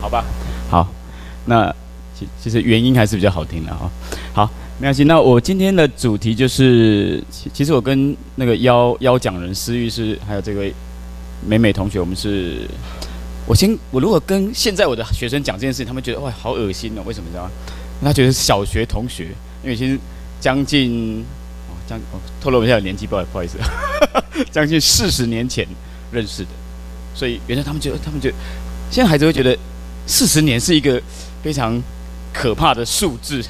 好吧，好，那其其实原音还是比较好听的哈。好，没关系。那我今天的主题就是，其其实我跟那个邀邀讲人思玉是，还有这位美美同学，我们是，我先我如果跟现在我的学生讲这件事，他们觉得哇好恶心哦，为什么你知道吗？他觉得是小学同学，因为其实将近哦将哦透露一下年纪，不好不好意思，将近四十年前认识的，所以原来他们觉得他们觉得现在孩子会觉得。四十年是一个非常可怕的数字，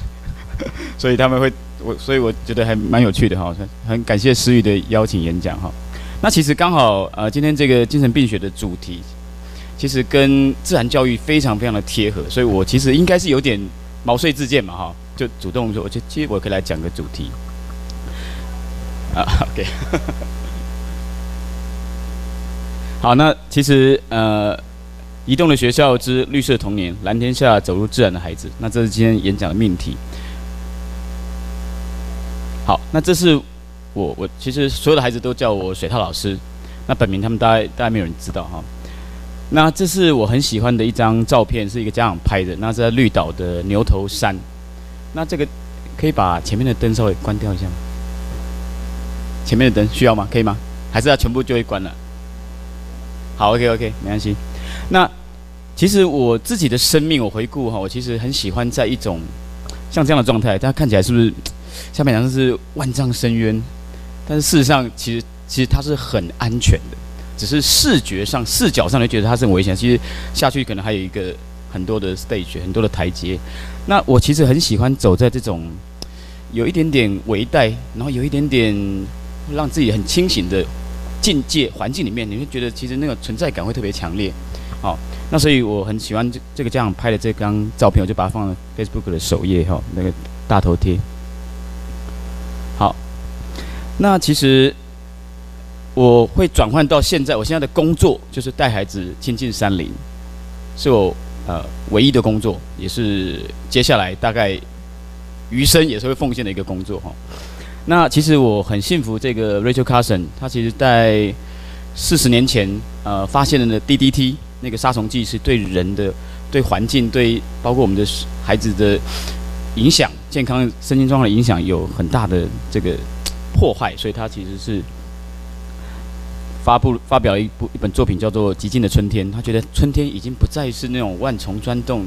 所以他们会我，所以我觉得还蛮有趣的哈，很感谢思雨的邀请演讲哈。那其实刚好呃，今天这个精神病学的主题，其实跟自然教育非常非常的贴合，所以我其实应该是有点毛遂自荐嘛哈，就主动说，我就其实我可以来讲个主题啊，OK，好，那其实呃。移动的学校之绿色童年，蓝天下走入自然的孩子。那这是今天演讲的命题。好，那这是我我其实所有的孩子都叫我水套老师。那本名他们大概大概没有人知道哈。那这是我很喜欢的一张照片，是一个家长拍的。那是在绿岛的牛头山。那这个可以把前面的灯稍微关掉一下吗？前面的灯需要吗？可以吗？还是要全部就会关了？好，OK OK，没关系。那其实我自己的生命，我回顾哈，我其实很喜欢在一种像这样的状态，大家看起来是不是下面好像是万丈深渊？但是事实上，其实其实它是很安全的，只是视觉上、视角上就觉得它是很危险。其实下去可能还有一个很多的 stage，很多的台阶。那我其实很喜欢走在这种有一点点微带，然后有一点点让自己很清醒的境界环境里面，你会觉得其实那个存在感会特别强烈。好，那所以我很喜欢这这个这样拍的这张照片，我就把它放在 Facebook 的首页哈，那个大头贴。好，那其实我会转换到现在，我现在的工作就是带孩子亲近山林，是我呃唯一的工作，也是接下来大概余生也是会奉献的一个工作哈。那其实我很幸福，这个 Rachel Carson，他其实在四十年前呃发现了那 DDT。那个杀虫剂是对人的、对环境、对包括我们的孩子的影响、健康、身心状况的影响有很大的这个破坏，所以他其实是发布发表一部一本作品叫做《寂静的春天》。他觉得春天已经不再是那种万虫钻动、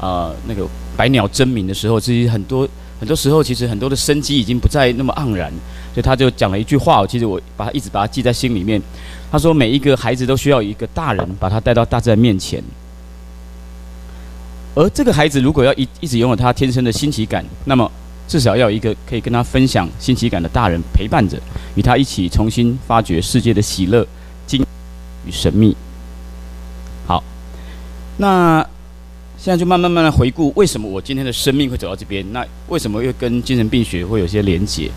啊、那个百鸟争鸣的时候，其实很多很多时候，其实很多的生机已经不再那么盎然。所以他就讲了一句话，其实我把它一直把它记在心里面。他说：“每一个孩子都需要一个大人把他带到大自然面前，而这个孩子如果要一一直拥有他天生的新奇感，那么至少要有一个可以跟他分享新奇感的大人陪伴着，与他一起重新发掘世界的喜乐、惊与神秘。”好，那现在就慢慢慢慢回顾，为什么我今天的生命会走到这边？那为什么又跟精神病学会有些连结？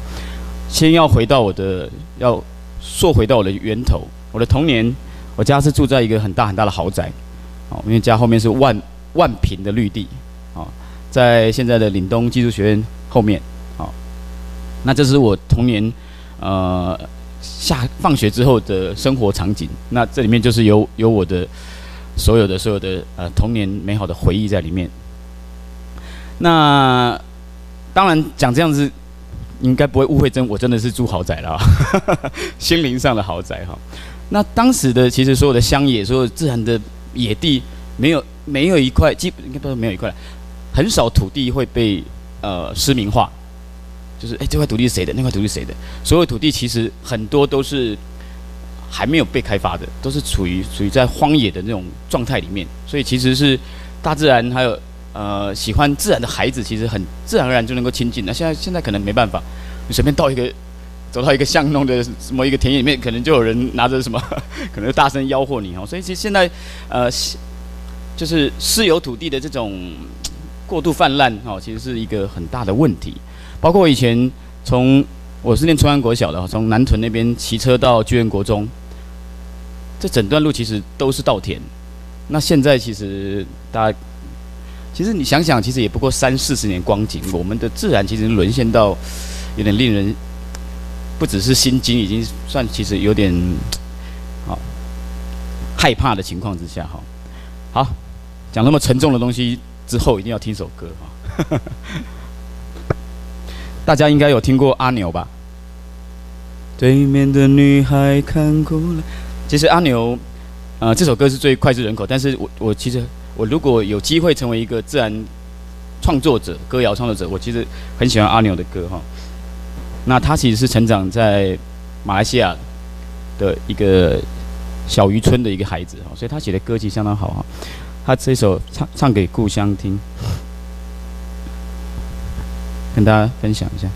先要回到我的，要溯回到我的源头。我的童年，我家是住在一个很大很大的豪宅，哦，因为家后面是万万坪的绿地，哦，在现在的岭东技术学院后面，哦，那这是我童年，呃，下放学之后的生活场景。那这里面就是有有我的所有的所有的呃童年美好的回忆在里面。那当然讲这样子。应该不会误会真，我真的是住豪宅了，心灵上的豪宅哈。那当时的其实所有的乡野，所有自然的野地，没有没有一块，基本应该不是没有一块，很少土地会被呃湿民化，就是哎这块土地是谁的？那块土地是谁的？所有土地其实很多都是还没有被开发的，都是处于处于在荒野的那种状态里面，所以其实是大自然还有。呃，喜欢自然的孩子，其实很自然而然就能够亲近。那现在现在可能没办法，你随便到一个，走到一个巷弄的 什么一个田野里面，可能就有人拿着什么，可能大声吆喝你哦。所以其实现在，呃，就是私有土地的这种过度泛滥哦，其实是一个很大的问题。包括我以前从我是念崇安国小的，从南屯那边骑车到居仁国中，这整段路其实都是稻田。那现在其实大家。其实你想想，其实也不过三四十年光景，我们的自然其实沦陷到有点令人不只是心惊，已经算其实有点好害怕的情况之下哈。好，讲那么沉重的东西之后，一定要听首歌哈。大家应该有听过阿牛吧？对面的女孩看过来。其实阿牛，呃，这首歌是最脍炙人口。但是我我其实我如果有机会成为一个自然创作者、歌谣创作者，我其实很喜欢阿牛的歌哈。那他其实是成长在马来西亚的一个小渔村的一个孩子哈，所以他写的歌其实相当好哈。他这首唱唱给故乡听，跟大家分享一下。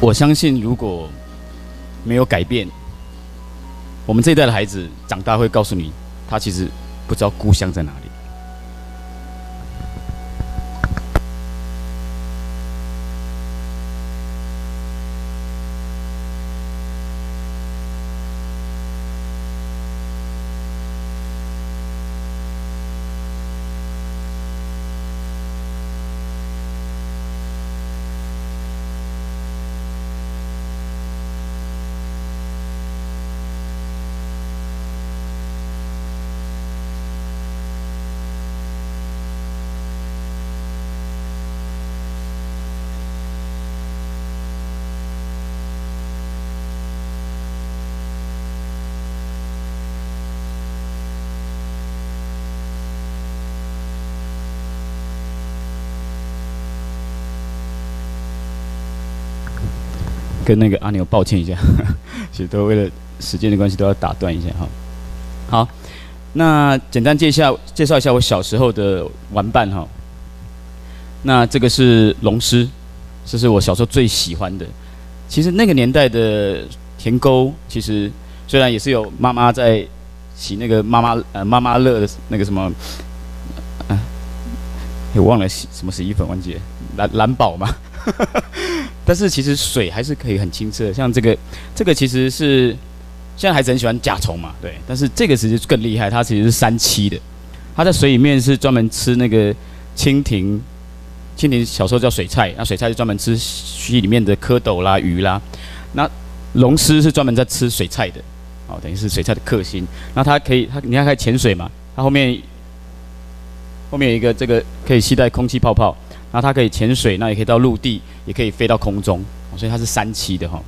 我相信，如果没有改变，我们这一代的孩子长大会告诉你，他其实不知道故乡在哪里。跟那个阿牛抱歉一下，其实都为了时间的关系都要打断一下哈。好，那简单介绍介绍一下我小时候的玩伴哈。那这个是龙狮，这是我小时候最喜欢的。其实那个年代的田沟，其实虽然也是有妈妈在洗那个妈妈呃妈妈乐的那个什么，啊，我忘了洗什么洗衣粉，忘记了蓝蓝宝嘛。但是其实水还是可以很清澈，像这个，这个其实是现在孩子很喜欢甲虫嘛，对。但是这个其实更厉害，它其实是三栖的，它在水里面是专门吃那个蜻蜓，蜻蜓小时候叫水菜，那水菜是专门吃溪里面的蝌蚪啦、鱼啦。那龙狮是专门在吃水菜的，哦，等于是水菜的克星。那它可以，它你看它可以潜水嘛，它后面后面有一个这个可以携带空气泡泡。然后它可以潜水，那也可以到陆地，也可以飞到空中，所以它是三栖的哈。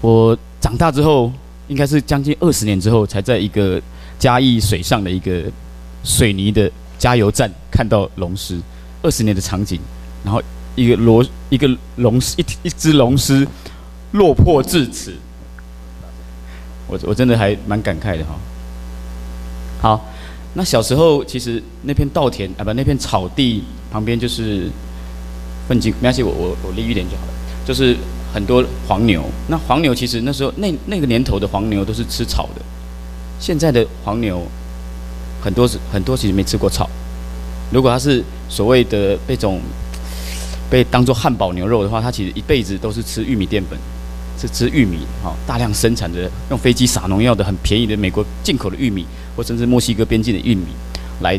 我长大之后，应该是将近二十年之后，才在一个嘉义水上的一个水泥的加油站看到龙狮。二十年的场景，然后一个螺，一个龙狮，一一只龙狮落魄至此，我我真的还蛮感慨的哈。好。那小时候其实那片稻田啊，不，那片草地旁边就是粪井，没关系，我我我离远点就好了。就是很多黄牛，那黄牛其实那时候那那个年头的黄牛都是吃草的，现在的黄牛很多是很多其实没吃过草。如果他是所谓的那种被当做汉堡牛肉的话，他其实一辈子都是吃玉米淀粉，是吃玉米，哈，大量生产的用飞机撒农药的很便宜的美国进口的玉米。或甚至墨西哥边境的玉米，来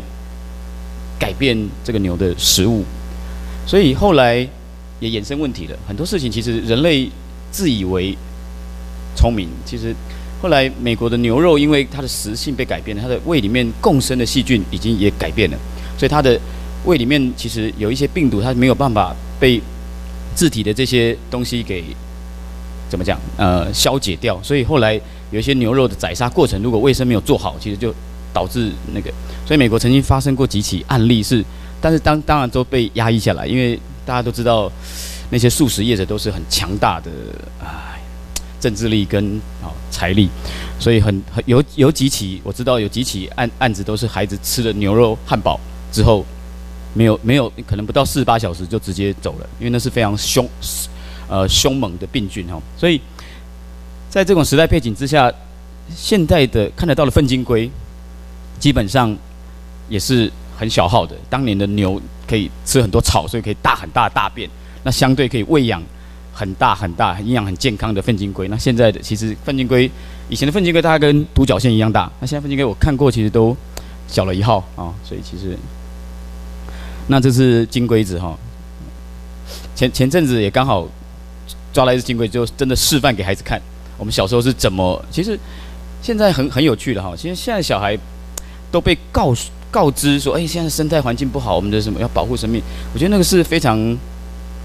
改变这个牛的食物，所以后来也衍生问题了。很多事情其实人类自以为聪明，其实后来美国的牛肉因为它的食性被改变了，它的胃里面共生的细菌已经也改变了，所以它的胃里面其实有一些病毒，它没有办法被自体的这些东西给怎么讲呃消解掉，所以后来有一些牛肉的宰杀过程，如果卫生没有做好，其实就导致那个。所以美国曾经发生过几起案例是，但是当当然都被压抑下来，因为大家都知道那些素食业者都是很强大的啊政治力跟啊财力，所以很很有有几起我知道有几起案案子都是孩子吃了牛肉汉堡之后没有没有可能不到四十八小时就直接走了，因为那是非常凶呃凶猛的病菌哈，所以在这种时代背景之下，现在的看得到的粪金龟基本上。也是很小号的。当年的牛可以吃很多草，所以可以大很大大便，那相对可以喂养很大很大、营养很健康的粪金龟。那现在的其实粪金龟，以前的粪金龟大概跟独角仙一样大，那现在粪金龟我看过，其实都小了一号啊。所以其实，那这是金龟子哈。前前阵子也刚好抓来一只金龟，就真的示范给孩子看。我们小时候是怎么？其实现在很很有趣的哈。其实现在小孩都被告诉。告知说：“哎，现在生态环境不好，我们的什么要保护生命？我觉得那个是非常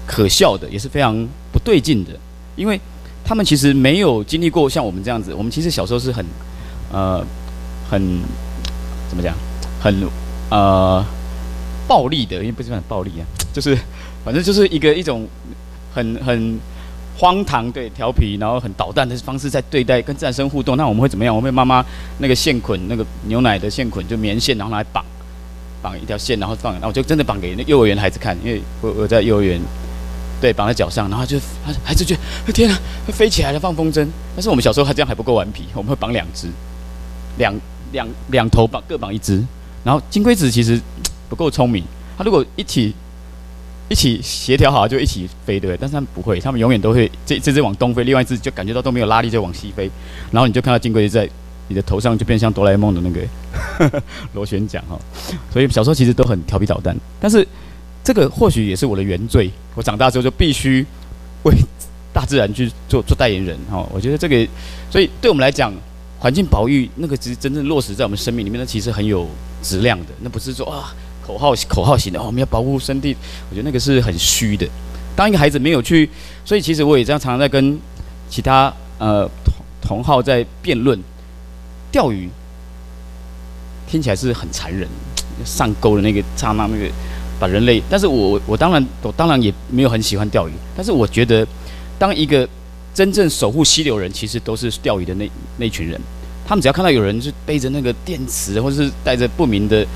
可笑的，也是非常不对劲的，因为他们其实没有经历过像我们这样子。我们其实小时候是很，呃，很怎么讲，很呃暴力的，因为不是很暴力啊，就是反正就是一个一种很很。”荒唐对调皮，然后很捣蛋的方式在对待跟自然生互动。那我们会怎么样？我们会妈妈那个线捆那个牛奶的线捆就棉线，然后来绑绑一条线，然后放，然后就真的绑给那幼儿园孩子看。因为我我在幼儿园，对，绑在脚上，然后就孩子就天啊，飞起来了，放风筝。但是我们小时候还这样还不够顽皮，我们会绑两只，两两两头绑各绑一只。然后金龟子其实不够聪明，它如果一起。一起协调好就一起飞，对不对？但是他们不会，他们永远都会这这只往东飞，另外一只就感觉到都没有拉力就往西飞，然后你就看到金龟在你的头上就变像哆啦 A 梦的那个 螺旋桨哈。所以小时候其实都很调皮捣蛋，但是这个或许也是我的原罪。我长大之后就必须为大自然去做做代言人哈。我觉得这个，所以对我们来讲，环境保育那个其实真正落实在我们生命里面，那其实很有质量的，那不是说啊。口号口号型的哦，我们要保护生态，我觉得那个是很虚的。当一个孩子没有去，所以其实我也这样常常在跟其他呃同同号在辩论钓鱼，听起来是很残忍，上钩的那个刹那那个把人类。但是我我当然我当然也没有很喜欢钓鱼，但是我觉得当一个真正守护溪流人，其实都是钓鱼的那那群人。他们只要看到有人是背着那个电池，或者是带着不明的。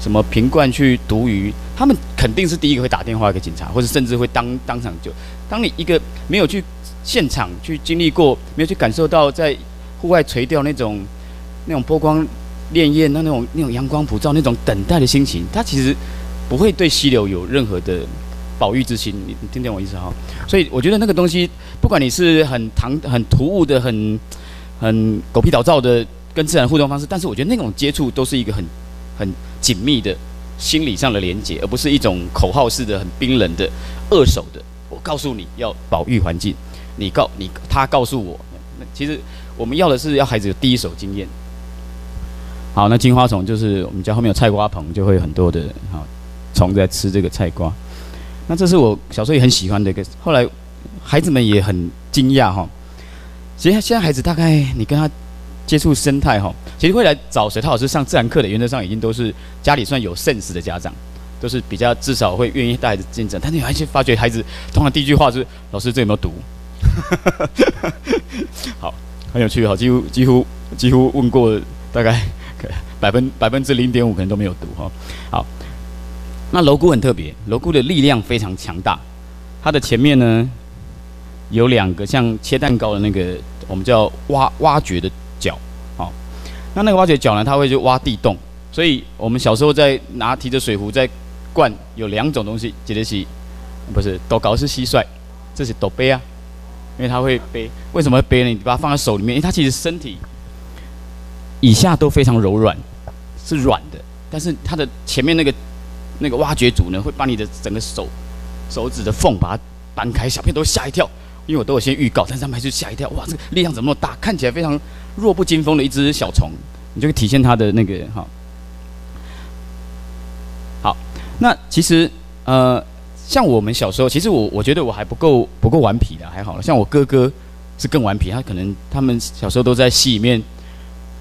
什么瓶罐去毒鱼，他们肯定是第一个会打电话给警察，或者甚至会当当场就。当你一个没有去现场去经历过，没有去感受到在户外垂钓那种那种波光潋滟、那那种那种阳光普照、那种等待的心情，他其实不会对溪流有任何的保育之心。你你听听我意思哈？所以我觉得那个东西，不管你是很唐很突兀的、很很狗屁倒灶的跟自然互动方式，但是我觉得那种接触都是一个很很。紧密的心理上的连接，而不是一种口号式的、很冰冷的、二手的。我告诉你要保育环境，你告你他告诉我，那其实我们要的是要孩子有第一手经验。好，那金花虫就是我们家后面有菜瓜棚，就会有很多的好虫在吃这个菜瓜。那这是我小时候也很喜欢的一个，后来孩子们也很惊讶哈。其实现在孩子大概你跟他。接触生态哈，其实会来找水涛老师上自然课的，原则上已经都是家里算有 sense 的家长，都是比较至少会愿意带孩子进展。但你还是发觉孩子通常第一句话是：“老师，这有没有毒？”好，很有趣哈，几乎几乎几乎问过大概 百分百分之零点五可能都没有毒哈。好，那蝼蛄很特别，蝼蛄的力量非常强大，它的前面呢有两个像切蛋糕的那个我们叫挖挖掘的。脚，好，那那个挖掘脚呢？它会去挖地洞，所以我们小时候在拿提着水壶在灌，有两种东西，杰德西，不是斗高是蟋蟀，这是斗杯啊，因为它会背。为什么会背呢？你把它放在手里面，因为它其实身体以下都非常柔软，是软的，但是它的前面那个那个挖掘组呢会把你的整个手手指的缝把它掰开，小朋友都吓一跳，因为我都有先预告，但是他们还是吓一跳，哇，这个力量怎么那么大？看起来非常弱不禁风的一只小虫，你就会体现它的那个哈。好，那其实呃，像我们小时候，其实我我觉得我还不够不够顽皮的，还好了。像我哥哥是更顽皮，他可能他们小时候都在溪里面。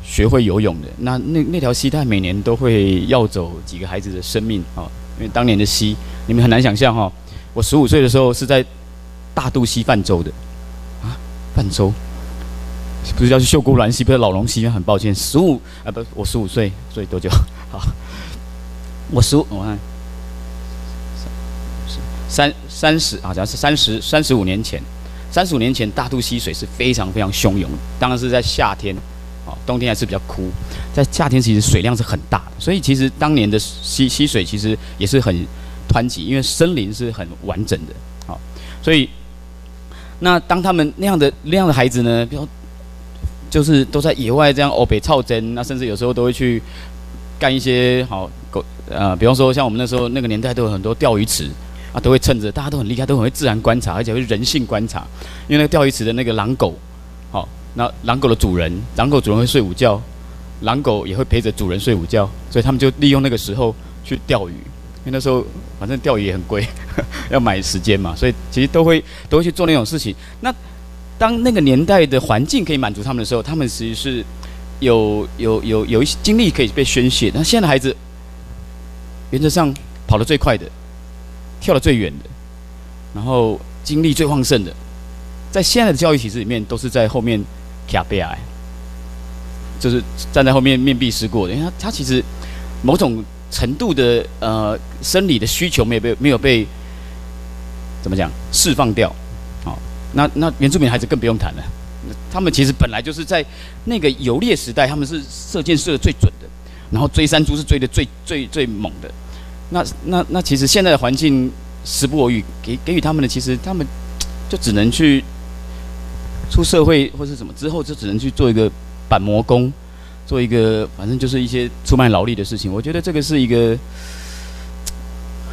学会游泳的那那那条溪，他每年都会要走几个孩子的生命啊！因为当年的溪，你们很难想象哈。我十五岁的时候是在大肚溪泛舟的。啊，泛舟？不是要去秀姑峦溪，不是老龙溪，很抱歉，十五啊不，我十五岁，所以多久？好，我十五，我看。三三十啊，假设是三十三十五年前，三十五年前大肚溪水是非常非常汹涌，当然是在夏天。冬天还是比较枯，在夏天其实水量是很大的，所以其实当年的溪溪水其实也是很湍急，因为森林是很完整的，好，所以那当他们那样的那样的孩子呢，比如就是都在野外这样欧北操针，那甚至有时候都会去干一些好狗呃，比方说像我们那时候那个年代都有很多钓鱼池啊，都会趁着大家都很厉害，都很会自然观察，而且会人性观察，因为那个钓鱼池的那个狼狗，好。那狼狗的主人，狼狗主人会睡午觉，狼狗也会陪着主人睡午觉，所以他们就利用那个时候去钓鱼，因为那时候反正钓鱼也很贵，要买时间嘛，所以其实都会都会去做那种事情。那当那个年代的环境可以满足他们的时候，他们其实是有有有有一些精力可以被宣泄。那现在的孩子，原则上跑得最快的，跳得最远的，然后精力最旺盛的，在现在的教育体制里面，都是在后面。卡贝尔，就是站在后面面壁思过的，因为他他其实某种程度的呃生理的需求没有被没有被怎么讲释放掉，好，那那原住民孩子更不用谈了，他们其实本来就是在那个游猎时代，他们是射箭射的最准的，然后追山猪是追的最最最猛的，那那那其实现在的环境时不我与，给给予他们的，其实他们就只能去。出社会或是什么之后，就只能去做一个板模工，做一个反正就是一些出卖劳力的事情。我觉得这个是一个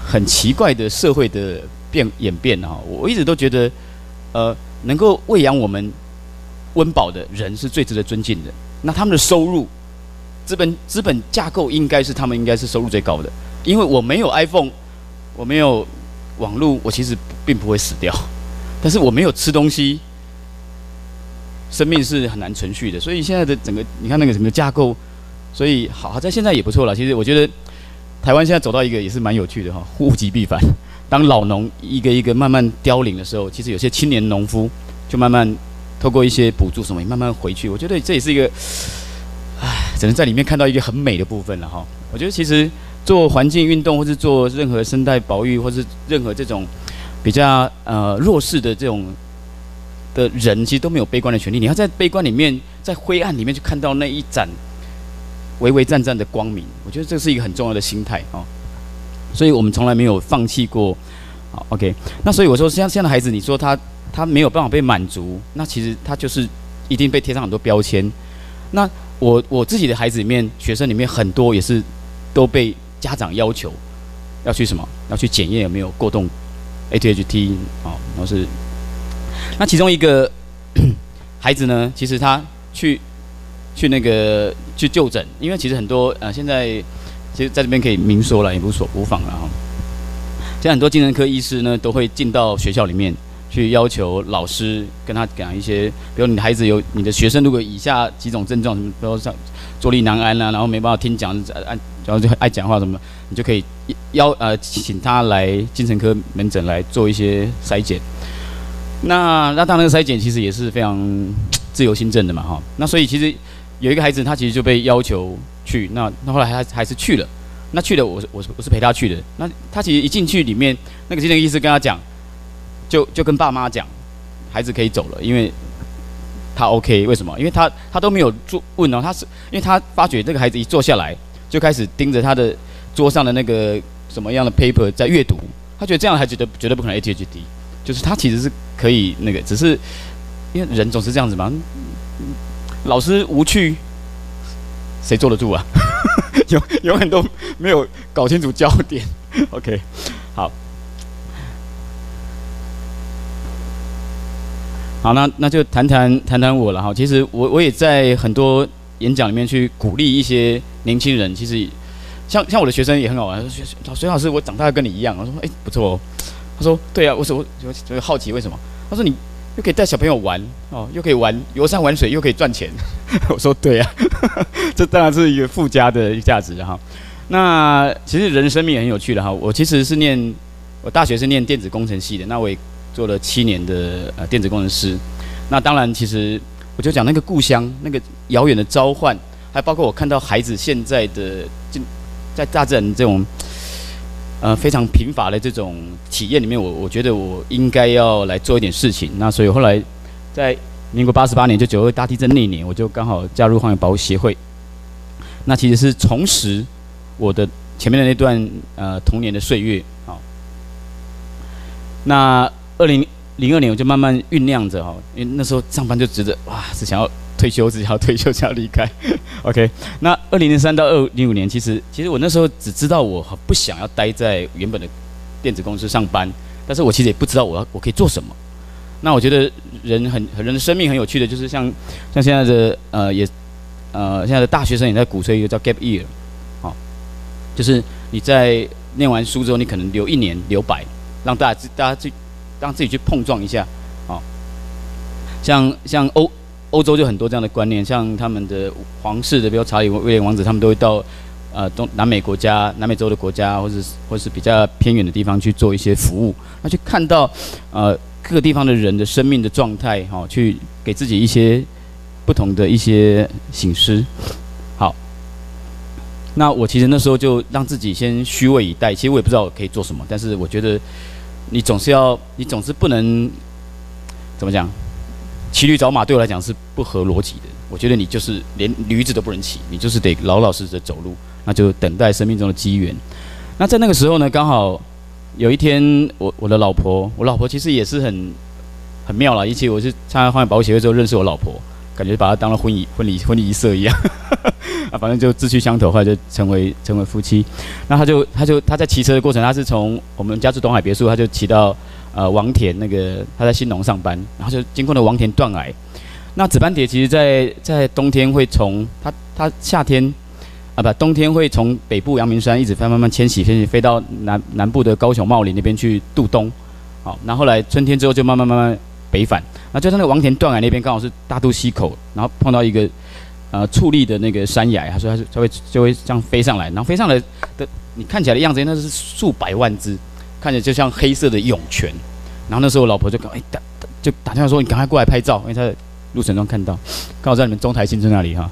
很奇怪的社会的变演变啊！我一直都觉得，呃，能够喂养我们温饱的人是最值得尊敬的。那他们的收入，资本资本架构应该是他们应该是收入最高的。因为我没有 iPhone，我没有网络，我其实并不会死掉。但是我没有吃东西。生命是很难存续的，所以现在的整个，你看那个整个架构，所以好，好在现在也不错了。其实我觉得台湾现在走到一个也是蛮有趣的哈，物极必反。当老农一个一个慢慢凋零的时候，其实有些青年农夫就慢慢透过一些补助什么，慢慢回去。我觉得这也是一个，唉，只能在里面看到一个很美的部分了哈。我觉得其实做环境运动，或是做任何生态保育，或是任何这种比较呃弱势的这种。的人其实都没有悲观的权利。你要在悲观里面，在灰暗里面去看到那一盏微微湛湛的光明。我觉得这是一个很重要的心态哦。所以我们从来没有放弃过。好，OK。那所以我说，像现在的孩子，你说他他没有办法被满足，那其实他就是一定被贴上很多标签。那我我自己的孩子里面，学生里面很多也是都被家长要求要去什么，要去检验有没有过动 ADHD 哦，然后是。那其中一个 孩子呢，其实他去去那个去就诊，因为其实很多呃，现在其实在这边可以明说了，也无所无妨了哈。现在很多精神科医师呢，都会进到学校里面去要求老师跟他讲一些，比如你的孩子有你的学生如果以下几种症状，什么比如像坐立难安啊，然后没办法听讲，爱然后就爱讲话什么，你就可以邀呃请他来精神科门诊来做一些筛检。那那当然，筛检其实也是非常 自由心证的嘛，哈。那所以其实有一个孩子，他其实就被要求去，那那后来还还是去了。那去了，我是我是我是陪他去的。那他其实一进去里面，那个精神医师跟他讲，就就跟爸妈讲，孩子可以走了，因为他 OK。为什么？因为他他都没有做问哦，他是因为他发觉这个孩子一坐下来就开始盯着他的桌上的那个什么样的 paper 在阅读，他觉得这样的孩子绝对绝对不可能 ADHD。就是他其实是可以那个，只是因为人总是这样子嘛。老师无趣，谁坐得住啊？有有很多没有搞清楚焦点，OK，好，好，那那就谈谈谈谈我了哈。其实我我也在很多演讲里面去鼓励一些年轻人。其实像像我的学生也很好玩，说老隋老师，我长大跟你一样。我说哎，不错哦。他说对啊，我说我就好奇为什么？他说你又可以带小朋友玩哦，又可以玩游山玩水，又可以赚钱。我说对啊，这当然是一个附加的价值哈。那其实人生命也很有趣的哈。我其实是念我大学是念电子工程系的，那我也做了七年的呃电子工程师。那当然，其实我就讲那个故乡那个遥远的召唤，还包括我看到孩子现在的就在大自然这种呃非常贫乏的这种体验里面，我我觉得我应该要来做一点事情。那所以后来在民国八十八年就九二大地震那年，我就刚好加入荒野保护协会。那其实是重拾。我的前面的那段呃童年的岁月，好，那二零零二年我就慢慢酝酿着哈，因为那时候上班就觉得哇，是想要退休，是要退休，想要离开。OK，那二零零三到二零五年，其实其实我那时候只知道我不想要待在原本的电子公司上班，但是我其实也不知道我要我可以做什么。那我觉得人很人的生命很有趣的，就是像像现在的呃也呃现在的大学生也在鼓吹一个叫 gap year 好。就是你在念完书之后，你可能留一年留白，让大家大家去让自己去碰撞一下，哦，像像欧欧洲就很多这样的观念，像他们的皇室的，比如查理威廉王子，他们都会到呃东南美国家、南美洲的国家，或者是或是比较偏远的地方去做一些服务，那去看到呃各个地方的人的生命的状态，哈、哦，去给自己一些不同的一些省思。那我其实那时候就让自己先虚位以待，其实我也不知道我可以做什么，但是我觉得你总是要，你总是不能怎么讲，骑驴找马对我来讲是不合逻辑的。我觉得你就是连驴子都不能骑，你就是得老老实实的走路，那就等待生命中的机缘。那在那个时候呢，刚好有一天，我我的老婆，我老婆其实也是很很妙了，一起我是参加荒野保护协会之后认识我老婆。感觉把她当了婚礼婚礼婚礼仪社一样，啊，反正就志趣相投，后来就成为成为夫妻。那他就他就他在骑车的过程，他是从我们家住东海别墅，他就骑到呃王田那个他在新农上班，然后就经过了王田断崖。那紫斑蝶其实在，在冬天会从它它夏天啊不冬天会从北部阳明山一直飞慢慢迁徙，迁徙飞到南南部的高雄茂林那边去度冬。好，那后，来春天之后就慢慢慢慢。北返，那就在那个王田断崖那边，刚好是大肚溪口，然后碰到一个呃矗立的那个山崖，他说他就会就会这样飞上来，然后飞上来的你看起来的样子，那是数百万只，看起来就像黑色的涌泉。然后那时候我老婆就讲，哎打就打电话说你赶快过来拍照，因为她在路程中看到，刚好在你们中台新村那里哈。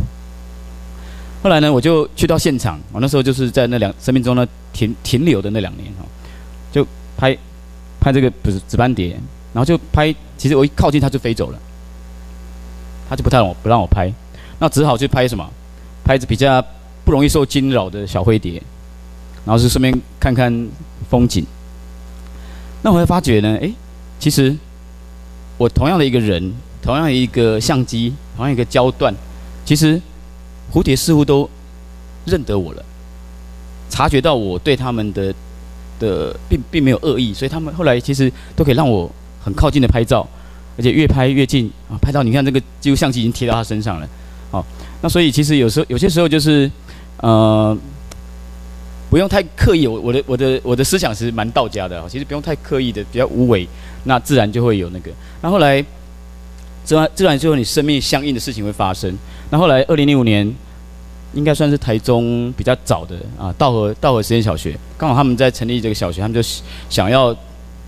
后来呢，我就去到现场，我那时候就是在那两生命中呢停停留的那两年哈，就拍拍这个不是紫斑蝶。然后就拍，其实我一靠近它就飞走了，它就不太让我不让我拍，那只好去拍什么？拍着比较不容易受惊扰的小灰蝶，然后是顺便看看风景。那我会发觉呢，诶，其实我同样的一个人，同样一个相机，同样一个焦段，其实蝴蝶似乎都认得我了，察觉到我对他们的的并并没有恶意，所以他们后来其实都可以让我。很靠近的拍照，而且越拍越近啊！拍到你看这个，几乎相机已经贴到他身上了。好，那所以其实有时候有些时候就是，呃，不用太刻意。我我的我的我的思想是蛮道家的，其实不用太刻意的，比较无为，那自然就会有那个。那后来，自然自然就有你生命相应的事情会发生。那后来，二零零五年应该算是台中比较早的啊，道和道和实验小学，刚好他们在成立这个小学，他们就想要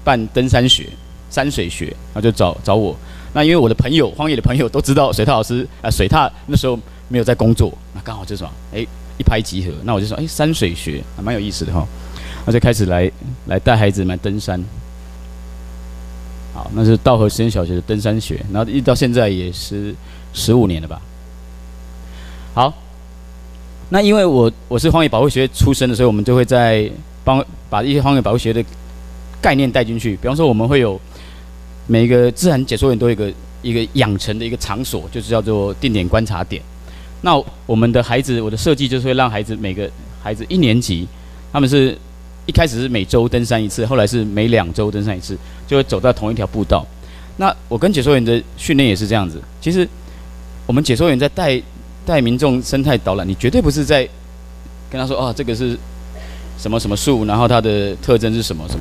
办登山学。山水学，然后就找找我。那因为我的朋友，荒野的朋友都知道水獭老师啊，水獭那时候没有在工作，那刚好就是说，哎，一拍即合。那我就说，哎，山水学还蛮有意思的哈。那就开始来来带孩子们登山。好，那是稻荷实验小学的登山学，然后一直到现在也是十五年了吧。好，那因为我我是荒野保护学出身的，所以我们就会在帮把一些荒野保护学的概念带进去。比方说，我们会有。每一个自然解说员都有一个一个养成的一个场所，就是叫做定点观察点。那我们的孩子，我的设计就是会让孩子每个孩子一年级，他们是一开始是每周登山一次，后来是每两周登山一次，就会走到同一条步道。那我跟解说员的训练也是这样子。其实我们解说员在带带民众生态导览，你绝对不是在跟他说啊，这个是什么什么树，然后它的特征是什么什么。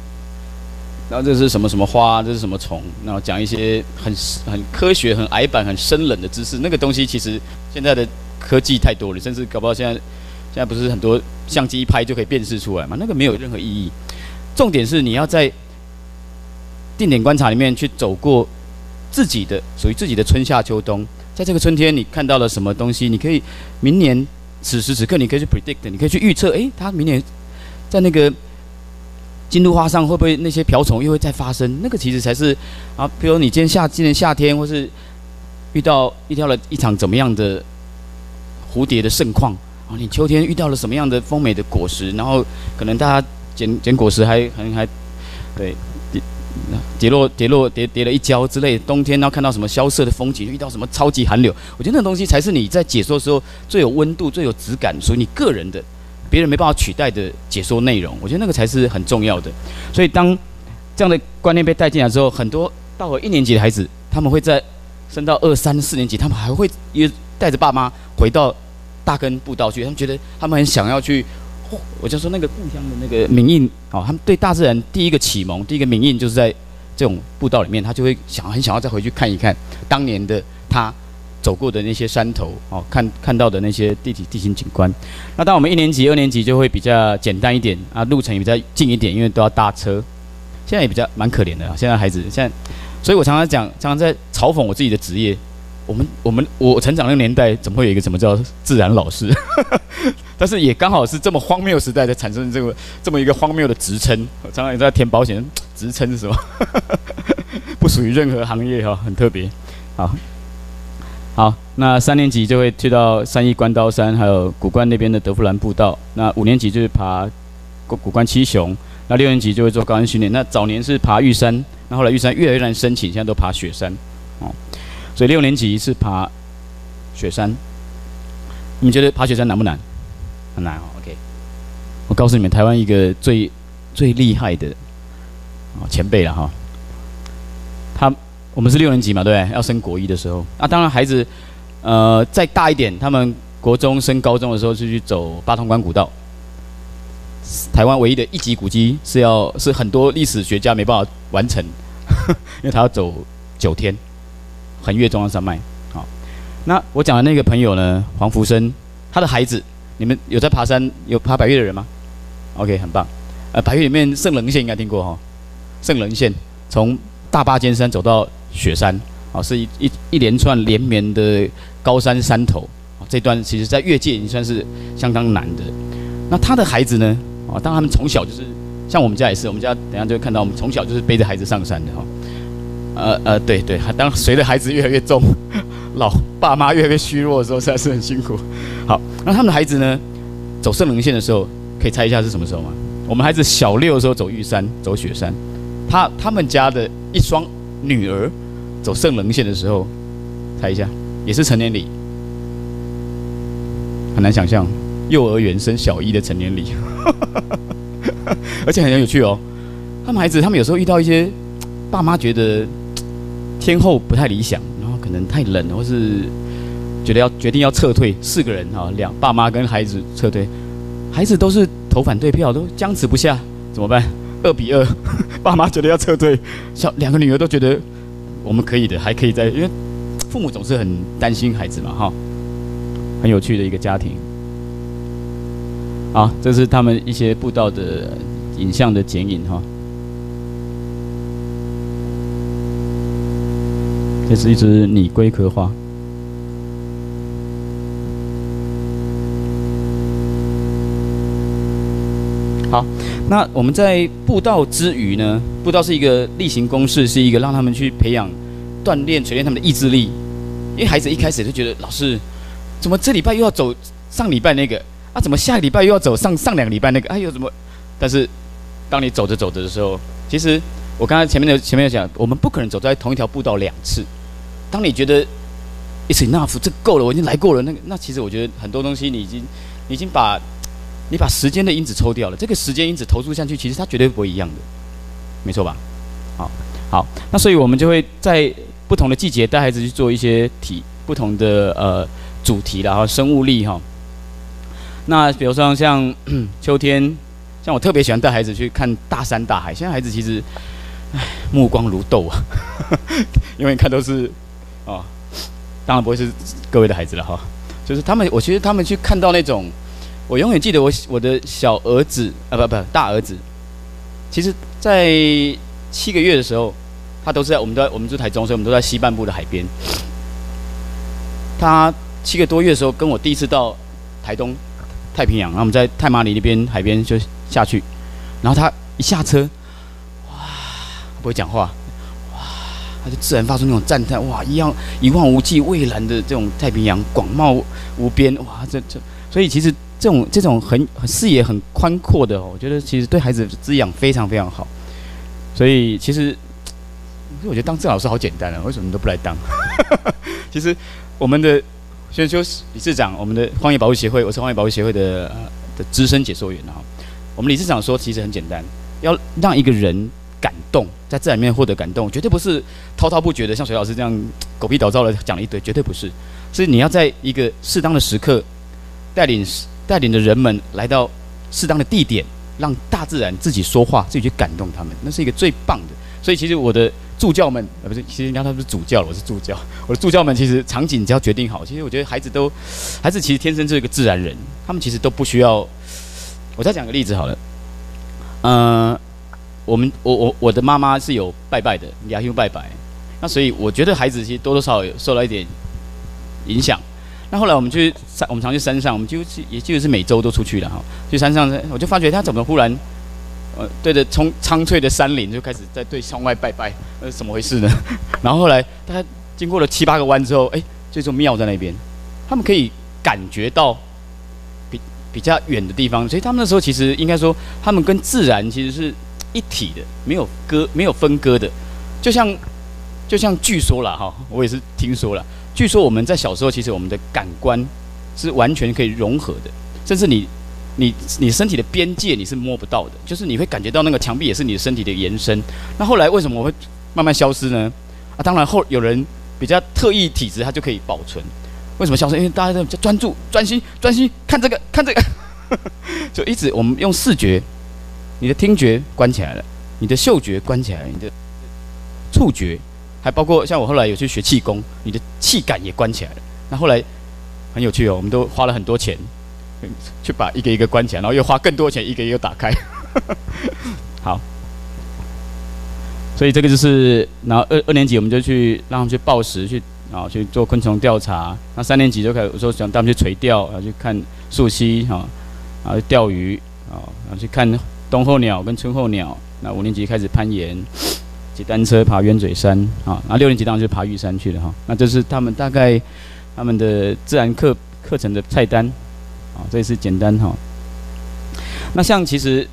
然后这是什么什么花，这是什么虫？然后讲一些很很科学、很矮板、很生冷的知识。那个东西其实现在的科技太多了，甚至搞不好现在现在不是很多相机一拍就可以辨识出来嘛？那个没有任何意义。重点是你要在定点观察里面去走过自己的属于自己的春夏秋冬。在这个春天，你看到了什么东西？你可以明年此时此刻，你可以去 predict，你可以去预测。诶，它明年在那个。金露花上会不会那些瓢虫又会再发生？那个其实才是啊，比如你今天夏今年夏天，或是遇到遇到了一场怎么样的蝴蝶的盛况啊？你秋天遇到了什么样的丰美的果实？然后可能大家捡捡果实还还还对跌跌落跌落跌跌了一跤之类。冬天然后看到什么萧瑟的风景，遇到什么超级寒流？我觉得那东西才是你在解说的时候最有温度、最有质感，属于你个人的。别人没办法取代的解说内容，我觉得那个才是很重要的。所以当这样的观念被带进来之后，很多到了一年级的孩子，他们会在升到二三四年级，他们还会也带着爸妈回到大根步道去。他们觉得他们很想要去，我就说那个故乡的那个名印哦，他们对大自然第一个启蒙，第一个名印就是在这种步道里面，他就会想很想要再回去看一看当年的他。走过的那些山头，哦，看看到的那些地体地形景观。那当我们一年级、二年级就会比较简单一点啊，路程也比较近一点，因为都要搭车。现在也比较蛮可怜的啊，现在孩子现在，所以我常常讲，常常在嘲讽我自己的职业。我们我们我成长那个年代，怎么会有一个什么叫自然老师？但是也刚好是这么荒谬时代才产生这个这么一个荒谬的职称。我常常也在填保险，职称是什么？不属于任何行业哈，很特别。好。好，那三年级就会去到三义关刀山，还有古关那边的德福兰步道。那五年级就是爬古古关七雄。那六年级就会做高山训练。那早年是爬玉山，那后来玉山越来越难申请，现在都爬雪山。所以六年级是爬雪山。你们觉得爬雪山难不难？很难哦。OK，我告诉你们，台湾一个最最厉害的哦前辈了哈。他。我们是六年级嘛，对不对？要升国一的时候，啊，当然孩子，呃，再大一点，他们国中升高中的时候就去走八通关古道。台湾唯一的一级古迹是要是很多历史学家没办法完成，因为他要走九天，横越中央山脉。好，那我讲的那个朋友呢，黄福生，他的孩子，你们有在爬山有爬百岳的人吗？OK，很棒。呃，百岳里面圣棱线应该听过哈，圣棱线从大霸尖山走到。雪山啊，是一一一连串连绵的高山山头，这段其实在越界已经算是相当难的。那他的孩子呢？啊，当他们从小就是像我们家也是，我们家等下就会看到我们从小就是背着孩子上山的哈。呃呃，对对，当随着孩子越来越重，老爸妈越来越虚弱的时候，实在是很辛苦。好，那他们的孩子呢，走圣棱线的时候，可以猜一下是什么时候吗？我们孩子小六的时候走玉山，走雪山。他他们家的一双女儿。走圣棱线的时候，猜一下，也是成年礼，很难想象，幼儿园升小一的成年礼，而且很有趣哦。他们孩子，他们有时候遇到一些爸妈觉得天候不太理想，然后可能太冷，或是觉得要决定要撤退，四个人哈，两爸妈跟孩子撤退，孩子都是投反对票，都僵持不下，怎么办？二比二，爸妈觉得要撤退，小两个女儿都觉得。我们可以的，还可以在，因为父母总是很担心孩子嘛，哈，很有趣的一个家庭。好，这是他们一些步道的影像的剪影，哈。这是一只拟龟壳花。好。那我们在步道之余呢？步道是一个例行公事，是一个让他们去培养、锻炼、锤炼他们的意志力。因为孩子一开始就觉得老师，怎么这礼拜又要走上礼拜那个啊？怎么下个礼拜又要走上上两个礼拜那个？哎呦，怎么？但是当你走着走着的时候，其实我刚才前面的前面有讲，我们不可能走在同一条步道两次。当你觉得 it's enough，这够了，我已经来过了，那个那其实我觉得很多东西你已经你已经把。你把时间的因子抽掉了，这个时间因子投注下去，其实它绝对不会一样的，没错吧？好，好，那所以我们就会在不同的季节带孩子去做一些题，不同的呃主题，然后生物力哈。那比如说像 秋天，像我特别喜欢带孩子去看大山大海。现在孩子其实，唉，目光如豆啊，因为看都是，当然不会是各位的孩子了哈，就是他们，我其实他们去看到那种。我永远记得我我的小儿子啊，不不大儿子，其实，在七个月的时候，他都是在我们都在我们住台中，所以我们都在西半部的海边。他七个多月的时候，跟我第一次到台东太平洋，然后我们在太麻里那边海边就下去，然后他一下车，哇，不会讲话，他就自然发出那种赞叹，哇，一样一望无际蔚蓝的这种太平洋广袤无边，哇，这这，所以其实。这种这种很视野很宽阔的哦，我觉得其实对孩子滋养非常非常好。所以其实，我觉得当郑老师好简单啊，为什么都不来当？其实我们的宣修理事长，我们的荒野保护协会，我是荒野保护协会的的资深解说员啊。我们理事长说，其实很简单，要让一个人感动，在自然面获得感动，绝对不是滔滔不绝的，像水老师这样狗屁倒灶的讲了一堆，绝对不是。是你要在一个适当的时刻带领。带领着人们来到适当的地点，让大自然自己说话，自己去感动他们，那是一个最棒的。所以其实我的助教们，呃，不是，其实人家他不是主教了，我是助教。我的助教们其实场景只要决定好，其实我觉得孩子都，孩子其实天生就是一个自然人，他们其实都不需要。我再讲个例子好了，嗯、我们我我我的妈妈是有拜拜的，亚修拜拜，那所以我觉得孩子其实多多少少有受到一点影响。那后来我们去山，我们常去山上，我们就是也就是每周都出去了哈。去山上，我就发觉他怎么忽然，呃，对着葱苍翠的山林就开始在对窗外拜拜，呃怎么回事呢？然后后来大概经过了七八个弯之后，哎，这座庙在那边，他们可以感觉到比比较远的地方，所以他们那时候其实应该说，他们跟自然其实是一体的，没有割，没有分割的，就像就像据说了哈，我也是听说了。据说我们在小时候，其实我们的感官是完全可以融合的，甚至你、你、你身体的边界你是摸不到的，就是你会感觉到那个墙壁也是你的身体的延伸。那后来为什么我会慢慢消失呢？啊，当然后有人比较特异体质，他就可以保存。为什么消失？因为大家都比较专注、专心、专心看这个、看这个，就一直我们用视觉，你的听觉关起来了，你的嗅觉关起来了，你的触觉。还包括像我后来有去学气功，你的气感也关起来了。那后来很有趣哦，我们都花了很多钱去把一个一个关起来，然后又花更多钱一个一个打开。好，所以这个就是，然后二二年级我们就去让他们去抱石去啊去做昆虫调查。那三年级就开始我说想带他们去垂钓，然后去看溯溪哈，然后钓鱼啊，然后去看冬候鸟跟春候鸟。那五年级开始攀岩。骑单车爬鸢嘴山啊，那六年级当然就爬玉山去了哈。那这是他们大概他们的自然课课程的菜单啊，这也是简单哈。那像其实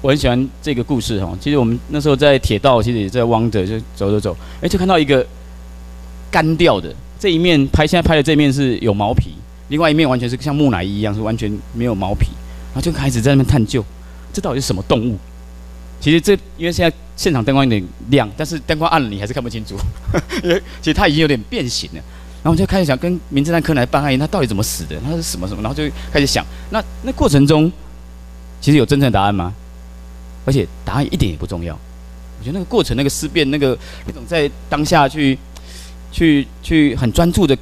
我很喜欢这个故事哈。其实我们那时候在铁道，其实也在汪着就走走走，哎，就看到一个干掉的这一面拍，现在拍的这一面是有毛皮，另外一面完全是像木乃伊一样，是完全没有毛皮，然后就开始在那边探究，这到底是什么动物？其实这因为现在现场灯光有点亮，但是灯光暗了你还是看不清楚，因为其实它已经有点变形了。然后我就开始想跟名侦探柯南办案，他到底怎么死的？他是什么什么？然后就开始想，那那过程中其实有真正的答案吗？而且答案一点也不重要。我觉得那个过程、那个思辨、那个那种在当下去去去很专注的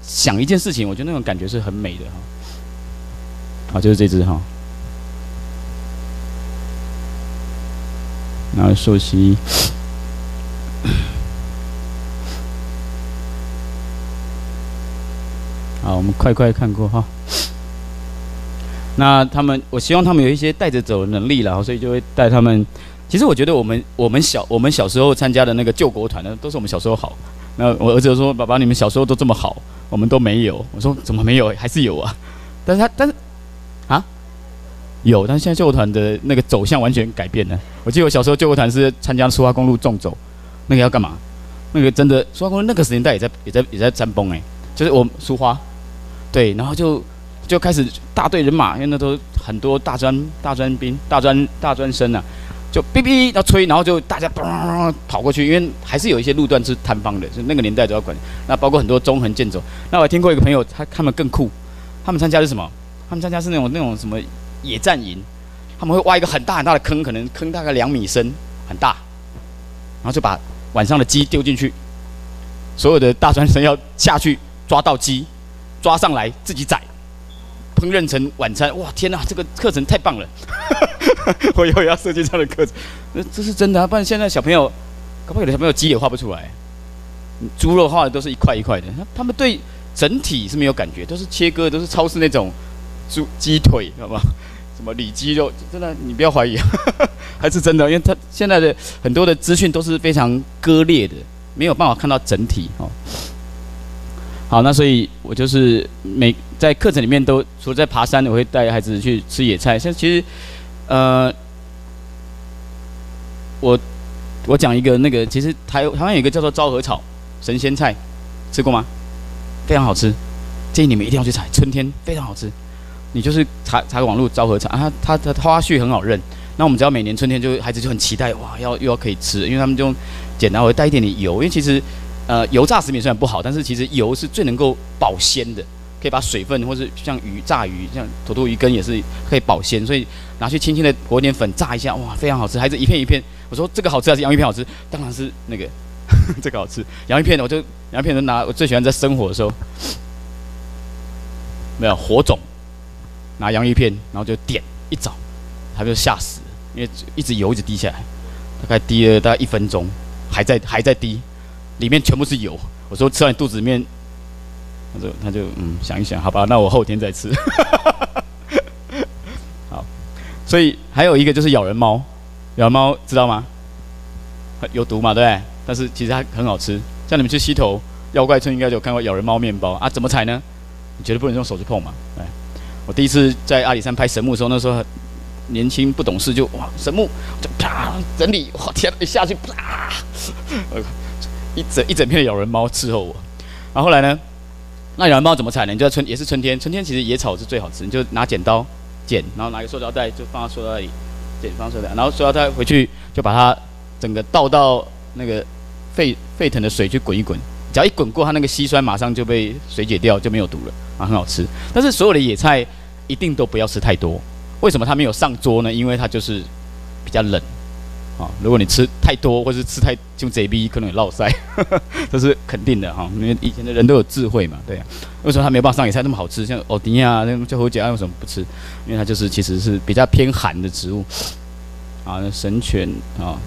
想一件事情，我觉得那种感觉是很美的哈。好，就是这只哈。然后溯溪，好，我们快快看过哈。那他们，我希望他们有一些带着走的能力了，所以就会带他们。其实我觉得我们我们小我们小时候参加的那个救国团呢，都是我们小时候好。那我儿子说：“爸爸，你们小时候都这么好，我们都没有。”我说：“怎么没有？还是有啊。”但是他但是。有，但是现在救国团的那个走向完全改变了。我记得我小时候救国团是参加苏花公路纵走，那个要干嘛？那个真的苏花公路那个时间带也在也在也在山崩哎，就是我苏花，对，然后就就开始大队人马，因为那都很多大专大专兵、大专大专生啊，就哔哔要吹，然后就大家嘣跑过去，因为还是有一些路段是摊方的，就那个年代都要管。那包括很多中横健走。那我还听过一个朋友，他他们更酷，他们参加是什么？他们参加是那种那种什么野战营，他们会挖一个很大很大的坑，可能坑大概两米深，很大，然后就把晚上的鸡丢进去，所有的大专生要下去抓到鸡，抓上来自己宰。烹饪成晚餐，哇！天哪，这个课程太棒了！我以后要设计这样的课程，那这是真的啊！不然现在小朋友，搞不好有的小朋友鸡也画不出来，猪肉画的都是一块一块的，他们对整体是没有感觉，都是切割，都是超市那种猪鸡腿，好吧？什么里脊肉，真的你不要怀疑，还是真的，因为他现在的很多的资讯都是非常割裂的，没有办法看到整体哦。好，那所以我就是每在课程里面都除了在爬山，我会带孩子去吃野菜。像其实，呃，我我讲一个那个，其实台台湾有一个叫做昭和草神仙菜，吃过吗？非常好吃，建议你们一定要去采。春天非常好吃，你就是查查个网络昭和茶啊，它它的花序很好认。那我们只要每年春天就孩子就很期待哇，要又要可以吃，因为他们就简单，我会带一点点油，因为其实。呃，油炸食品虽然不好，但是其实油是最能够保鲜的，可以把水分，或是像鱼炸鱼，像土豆鱼羹也是可以保鲜，所以拿去轻轻的裹点粉炸一下，哇，非常好吃。孩子一片一片，我说这个好吃还是洋芋片好吃？当然是那个 这个好吃。洋芋片我就洋芋片都拿，我最喜欢在生火的时候，没有火种，拿洋芋片，然后就点一早，他就吓死了，因为一直油一直滴下来，大概滴了大概一分钟，还在还在滴。里面全部是油，我说吃完肚子里面，他就他就嗯想一想，好吧，那我后天再吃。好，所以还有一个就是咬人猫，咬人猫知道吗？有毒嘛，对不对？但是其实它很好吃。像你们去溪头妖怪村应该就有看过咬人猫面包啊？怎么踩呢？你绝对不能用手去碰嘛。对，我第一次在阿里山拍神木的时候，那时候年轻不懂事就，哇神木就啪整理，哇天一下去啪。一整一整片咬人猫伺候我，然后后来呢？那咬人猫怎么采呢？你就在春也是春天，春天其实野草是最好吃。你就拿剪刀剪，然后拿个塑料袋就放到塑料袋里，剪放塑料袋，然后塑料袋回去就把它整个倒到那个沸沸腾的水去滚一滚，只要一滚过，它那个稀酸马上就被水解掉，就没有毒了啊，很好吃。但是所有的野菜一定都不要吃太多，为什么它没有上桌呢？因为它就是比较冷。啊，如果你吃太多，或是吃太就这逼，可能有落腮，这是肯定的哈。因为以前的人都有智慧嘛，对、啊。为什么他没有办法上野菜那么好吃？像欧迪亚那最后讲为什么不吃？因为它就是其实是比较偏寒的植物。啊，神犬啊，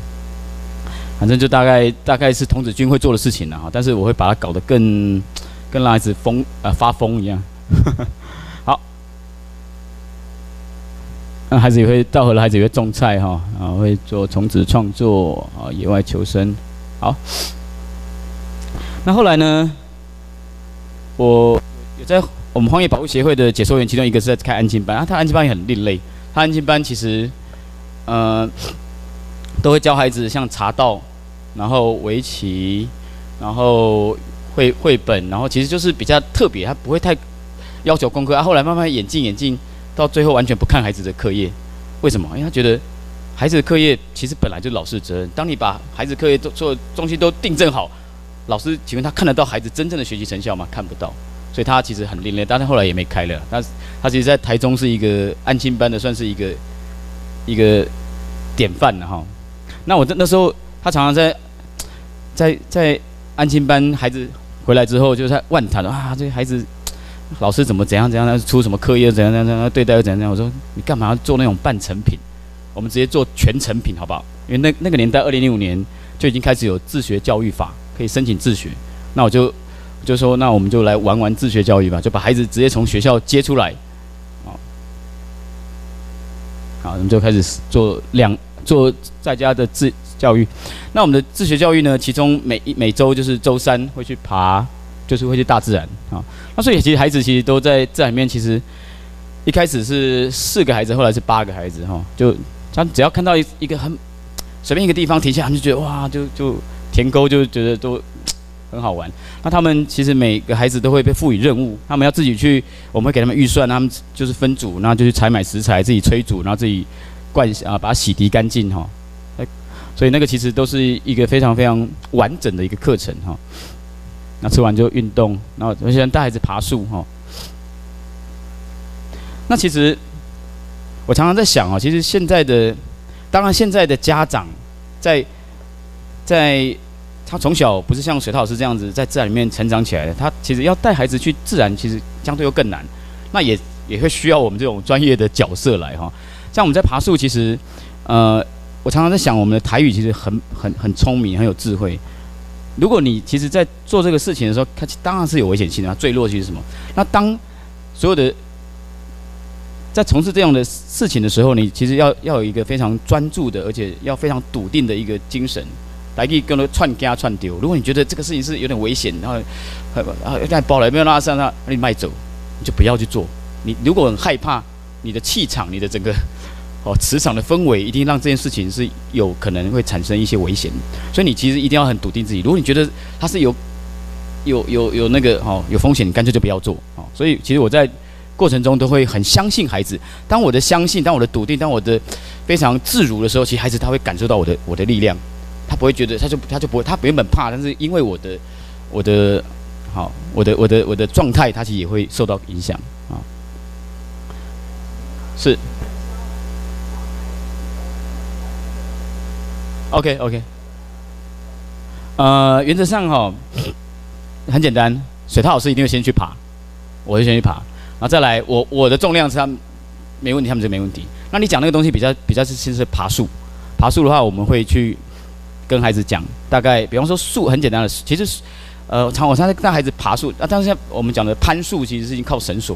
反正就大概大概是童子军会做的事情了哈。但是我会把它搞得更跟让孩子疯啊、发疯一样。那孩子也会到河了，孩子也会种菜哈，啊，会做种子创作啊，野外求生。好，那后来呢？我有在我们荒野保护协会的解说员，其中一个是在开安静班啊。他安静班也很另类，他安静班其实，呃，都会教孩子像茶道，然后围棋，然后绘绘本，然后其实就是比较特别，他不会太要求功课啊。后来慢慢演进演进。到最后完全不看孩子的课业，为什么？因为他觉得孩子的课业其实本来就老师的责任。当你把孩子课业都做东西都订正好，老师请问他看得到孩子真正的学习成效吗？看不到，所以他其实很另类。但是后来也没开了。他他其实，在台中是一个安亲班的，算是一个一个典范了哈。那我在那时候，他常常在在在安亲班孩子回来之后，就在问他：的啊，这个孩子。老师怎么怎样怎样？出什么课业怎样怎样怎样？对待又怎样？我说你干嘛要做那种半成品？我们直接做全成品好不好？因为那那个年代，二零零五年就已经开始有自学教育法，可以申请自学。那我就就说，那我们就来玩玩自学教育吧，就把孩子直接从学校接出来。好，好，我们就开始做两做在家的自教育。那我们的自学教育呢？其中每一每周就是周三会去爬。就是会去大自然啊，那所以其实孩子其实都在自然里面。其实一开始是四个孩子，后来是八个孩子哈。就他只要看到一一个很随便一个地方停下，他就觉得哇，就就田沟就觉得都很好玩。那他们其实每个孩子都会被赋予任务，他们要自己去，我们会给他们预算，他们就是分组，然后就去采买食材，自己炊煮，然后自己灌啊，把它洗涤干净哈。所以那个其实都是一个非常非常完整的一个课程哈。那吃完就运动，然后我喜欢带孩子爬树哈。那其实我常常在想啊，其实现在的，当然现在的家长在在他从小不是像水涛老师这样子在自然里面成长起来的，他其实要带孩子去自然，其实相对又更难。那也也会需要我们这种专业的角色来哈。像我们在爬树，其实呃。我常常在想，我们的台语其实很很很聪明，很有智慧。如果你其实，在做这个事情的时候，它当然是有危险性的。坠落其实是什么？那当所有的在从事这样的事情的时候，你其实要要有一个非常专注的，而且要非常笃定的一个精神，来可以跟他串家串丢。如果你觉得这个事情是有点危险，然后啊，在包了没有拉上，那你卖走，你就不要去做。你如果很害怕，你的气场，你的整个。哦，磁场的氛围一定让这件事情是有可能会产生一些危险，所以你其实一定要很笃定自己。如果你觉得它是有有有有那个哦有风险，你干脆就不要做哦。所以其实我在过程中都会很相信孩子。当我的相信，当我的笃定，当我的非常自如的时候，其实孩子他会感受到我的我的力量，他不会觉得他就他就不会他原本怕，但是因为我的我的好我的我的我的状态，他其实也会受到影响啊。是。OK OK，呃，原则上哈，很简单，水涛老师一定会先去爬，我就先去爬，然后再来我我的重量是他们没问题，他们就没问题。那你讲那个东西比较比较是其实是爬树，爬树的话我们会去跟孩子讲，大概比方说树很简单的，其实呃，常我常常带孩子爬树啊，但是我们讲的攀树其实是靠绳索，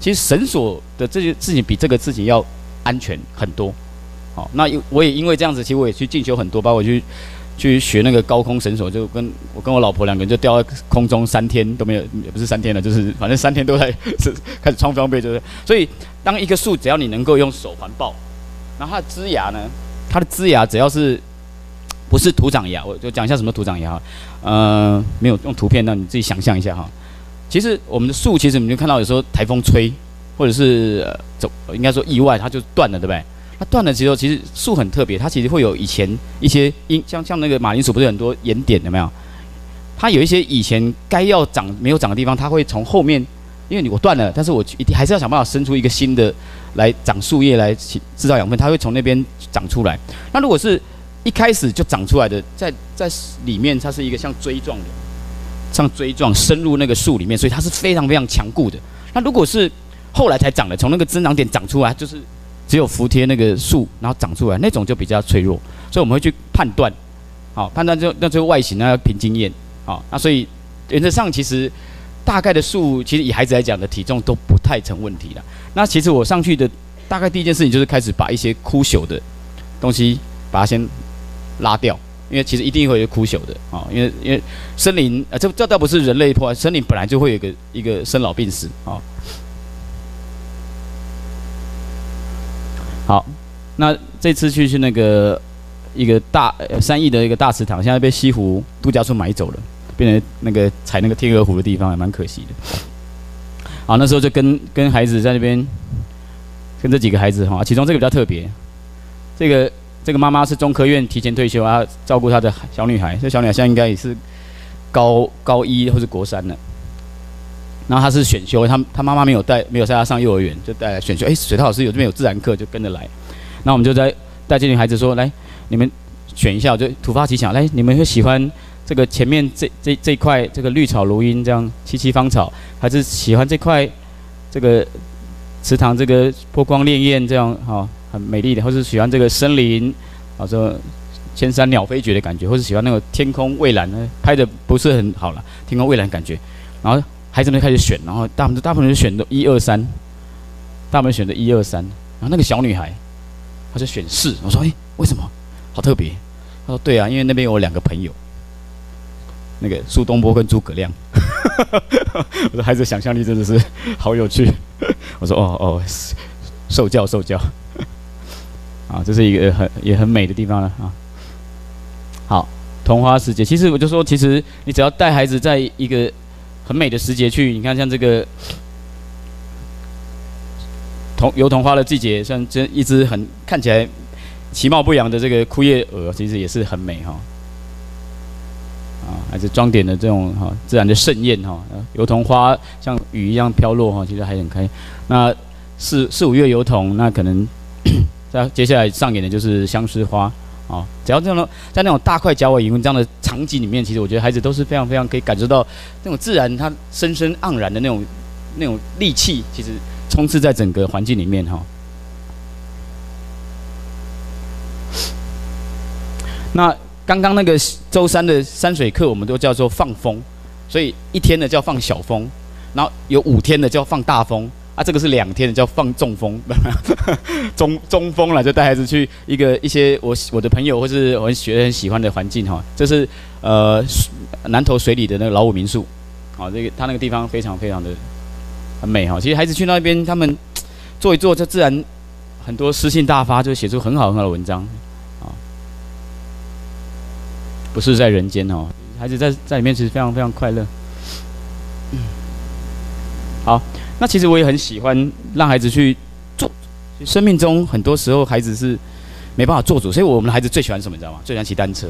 其实绳索的这些事情比这个事情要安全很多。好，那我也因为这样子，其实我也去进修很多，包括去去学那个高空绳索，就跟我跟我老婆两个人就吊在空中三天都没有，也不是三天了，就是反正三天都在是开始穿装备，就是所以当一棵树只要你能够用手环抱，然后它的枝芽呢，它的枝芽只要是不是徒长芽，我就讲一下什么徒长芽，呃，没有用图片，那你自己想象一下哈。其实我们的树，其实你就看到有时候台风吹，或者是走，应该说意外，它就断了，对不对？它断了之后，其实树很特别，它其实会有以前一些因像像那个马铃薯不是很多盐点有没有？它有一些以前该要长没有长的地方，它会从后面，因为你我断了，但是我一定还是要想办法生出一个新的来长树叶来制造养分，它会从那边长出来。那如果是一开始就长出来的，在在里面它是一个像锥状的，像锥状深入那个树里面，所以它是非常非常强固的。那如果是后来才长的，从那个增长点长出来，就是。只有服贴那个树，然后长出来那种就比较脆弱，所以我们会去判断，好判断就那最后外形呢要凭经验，好那所以原则上其实大概的树，其实以孩子来讲的体重都不太成问题了。那其实我上去的大概第一件事情就是开始把一些枯朽的东西把它先拉掉，因为其实一定会有枯朽的啊，因为因为森林啊这这倒不是人类破坏，森林本来就会有一个一个生老病死啊。好，那这次去是那个一个大三义的一个大池塘，现在被西湖度假村买走了，变成那个采那个天鹅湖的地方，还蛮可惜的。好，那时候就跟跟孩子在那边，跟这几个孩子哈，其中这个比较特别，这个这个妈妈是中科院提前退休啊，照顾她的小女孩，这小女孩现在应该也是高高一或是国三了。然后他是选修，他他妈妈没有带，没有带他上幼儿园，就带来选修。哎，水涛老师有这边有自然课，就跟着来。那我们就在带这群孩子说：“来，你们选一下。”我就突发奇想，来，你们会喜欢这个前面这这这块这个绿草如茵这样萋萋芳草，还是喜欢这块这个池塘这个波光潋滟这样哈、哦、很美丽的，或是喜欢这个森林，啊说千山鸟飞绝的感觉，或是喜欢那个天空蔚蓝呢？拍的不是很好了，天空蔚蓝感觉，然后。孩子们开始选，然后大部分大部分人选的一二三，大部分选的一二三，然后那个小女孩，她就选四。我说：“哎，为什么？好特别。”她说：“对啊，因为那边有两个朋友，那个苏东坡跟诸葛亮。”我说：“孩子想象力真的是好有趣。”我说：“哦哦，受教受教。”啊，这是一个很也很美的地方了啊。好，童话世界，其实我就说，其实你只要带孩子在一个很美的时节去，你看像这个桐油桐花的季节，像这一只很看起来其貌不扬的这个枯叶蛾，其实也是很美哈。啊，还是装点的这种哈自然的盛宴哈，油桐花像雨一样飘落哈，其实还很开。那四四五月油桐，那可能 在接下来上演的就是相思花。啊，只要这种在那种大块角尾银这样的场景里面，其实我觉得孩子都是非常非常可以感受到那种自然它深深盎然的那种那种力气，其实充斥在整个环境里面哈。那刚刚那个周三的山水课，我们都叫做放风，所以一天的叫放小风，然后有五天的叫放大风。啊，这个是两天的，叫放中风，中中风了，就带孩子去一个一些我我的朋友或是我学很喜欢的环境哈。这是呃南投水里的那个老五民宿，啊，这个他那个地方非常非常的很美哈。其实孩子去那边，他们坐一坐，就自然很多诗兴大发，就写出很好很好的文章啊。不是在人间哦，孩子在在里面其实非常非常快乐。嗯，好。那其实我也很喜欢让孩子去做。生命中很多时候孩子是没办法做主，所以我们的孩子最喜欢什么？你知道吗？最喜欢骑单车。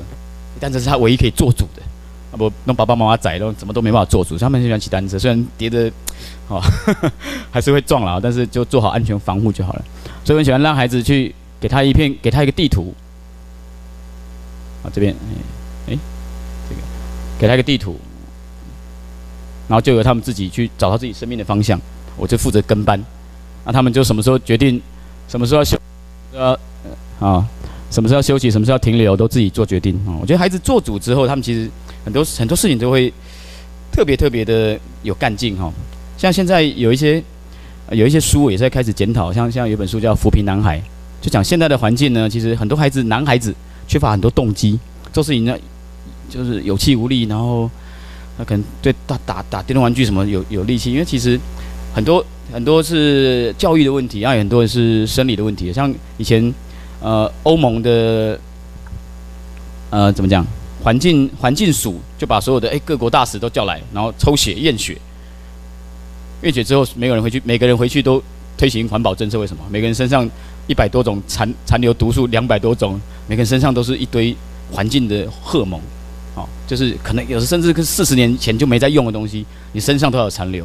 单车是他唯一可以做主的。啊不，让爸爸妈妈载都怎么都没办法做主。他们喜欢骑单车，虽然跌的，哦，还是会撞了，但是就做好安全防护就好了。所以我很喜欢让孩子去给他一片，给他一个地图。啊，这边，哎，这个，给他一个地图，然后就由他们自己去找到自己生命的方向。我就负责跟班，那他们就什么时候决定，什么时候要休，呃，啊，什么时候要休息，什么时候要停留，都自己做决定啊。我觉得孩子做主之后，他们其实很多很多事情都会特别特别的有干劲哈。像现在有一些有一些书也在开始检讨，像像有本书叫《扶贫男孩》，就讲现在的环境呢，其实很多孩子男孩子缺乏很多动机，做事情呢就是有气无力，然后他可能对打打打电动玩具什么有有力气，因为其实。很多很多是教育的问题，还有很多是生理的问题。像以前，呃，欧盟的，呃，怎么讲？环境环境署就把所有的哎各国大使都叫来，然后抽血验血，验血之后，每个人回去，每个人回去都推行环保政策。为什么？每个人身上一百多种残残留毒素两百多种，每个人身上都是一堆环境的荷尔蒙，哦，就是可能有时甚至跟四十年前就没在用的东西，你身上都有残留。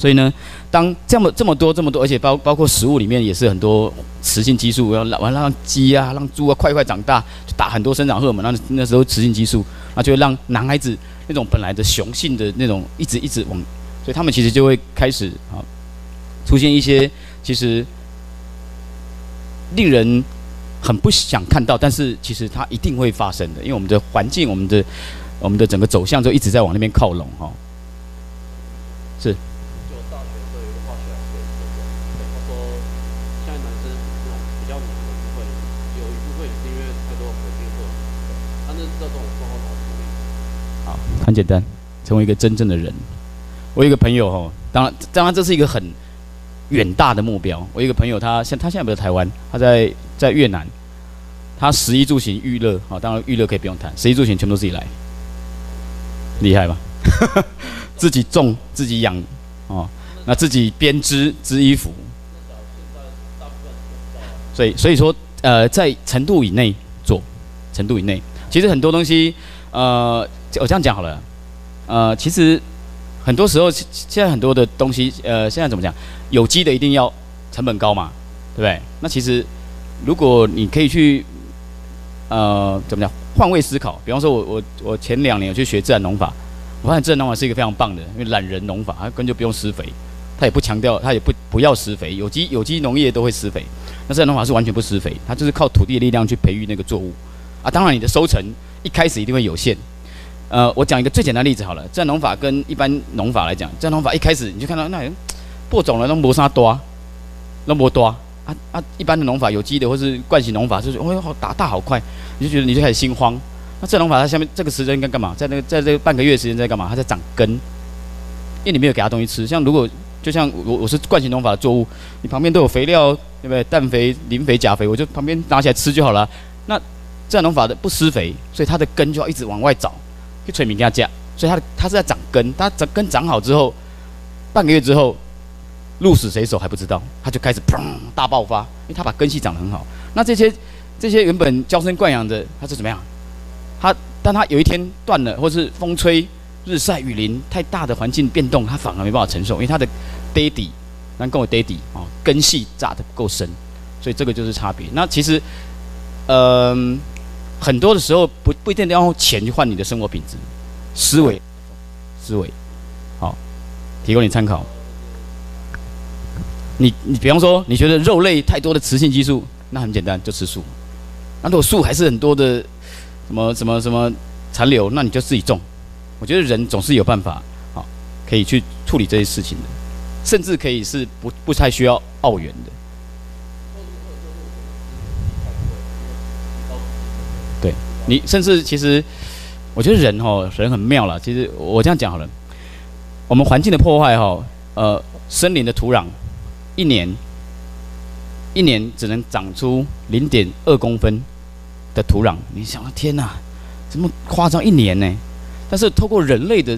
所以呢，当这么这么多这么多，而且包包括食物里面也是很多雌性激素，要完让鸡啊、让猪啊快快长大，就打很多生长荷尔蒙，那那时候雌性激素，那就会让男孩子那种本来的雄性的那种一直一直往，所以他们其实就会开始啊，出现一些其实令人很不想看到，但是其实它一定会发生的，因为我们的环境、我们的我们的整个走向就一直在往那边靠拢哈，是。很简单，成为一个真正的人。我有一个朋友哦，当然，当然这是一个很远大的目标。我有一个朋友他，他现他现在不在台湾，他在在越南。他食衣住行娱乐啊，当然娱乐可以不用谈，食衣住行全部都自己来，厉害吧？自己种，自己养，哦，那自己编织织衣服。所以，所以说，呃，在程度以内做，程度以内，其实很多东西，呃。我这样讲好了，呃，其实很多时候现在很多的东西，呃，现在怎么讲？有机的一定要成本高嘛，对不对？那其实如果你可以去，呃，怎么讲？换位思考。比方说我我我前两年有去学自然农法，我发现自然农法是一个非常棒的，因为懒人农法，它根本就不用施肥，它也不强调，它也不不要施肥。有机有机农业都会施肥，那自然农法是完全不施肥，它就是靠土地的力量去培育那个作物啊。当然你的收成一开始一定会有限。呃，我讲一个最简单的例子好了。自然农法跟一般农法来讲，自然农法一开始你就看到那人播种了都磨砂多，那么多啊啊！一般的农法，有机的或是惯性农法，就是哦好打大好快，你就觉得你就开始心慌。那自然农法它下面这个时间应该干嘛？在那个在这个半个月时间在干嘛？它在长根，因为你没有给它东西吃。像如果就像我我是惯性农法的作物，你旁边都有肥料，对不对？氮肥、磷肥、钾肥，我就旁边拿起来吃就好了。那自然农法的不施肥，所以它的根就要一直往外找，去催米给它架，所以他的他是在长根，他长根长好之后，半个月之后，鹿死谁手还不知道，他就开始砰大爆发，因为他把根系长得很好。那这些这些原本娇生惯养的，它是怎么样？它当它有一天断了，或是风吹日晒雨淋太大的环境变动，它反而没办法承受，因为它的爹地，那跟我爹地啊，根系扎得不够深，所以这个就是差别。那其实，嗯、很多的时候不不一定要用钱去换你的生活品质，思维，思维，好，提供你参考。你你比方说，你觉得肉类太多的雌性激素，那很简单，就吃素。那如果素还是很多的什么什么什么残留，那你就自己种。我觉得人总是有办法，好，可以去处理这些事情的，甚至可以是不不太需要澳元的。你甚至其实，我觉得人哦，人很妙了。其实我这样讲好了，我们环境的破坏哈，呃，森林的土壤，一年，一年只能长出零点二公分的土壤。你想，天哪，怎么夸张？一年呢？但是透过人类的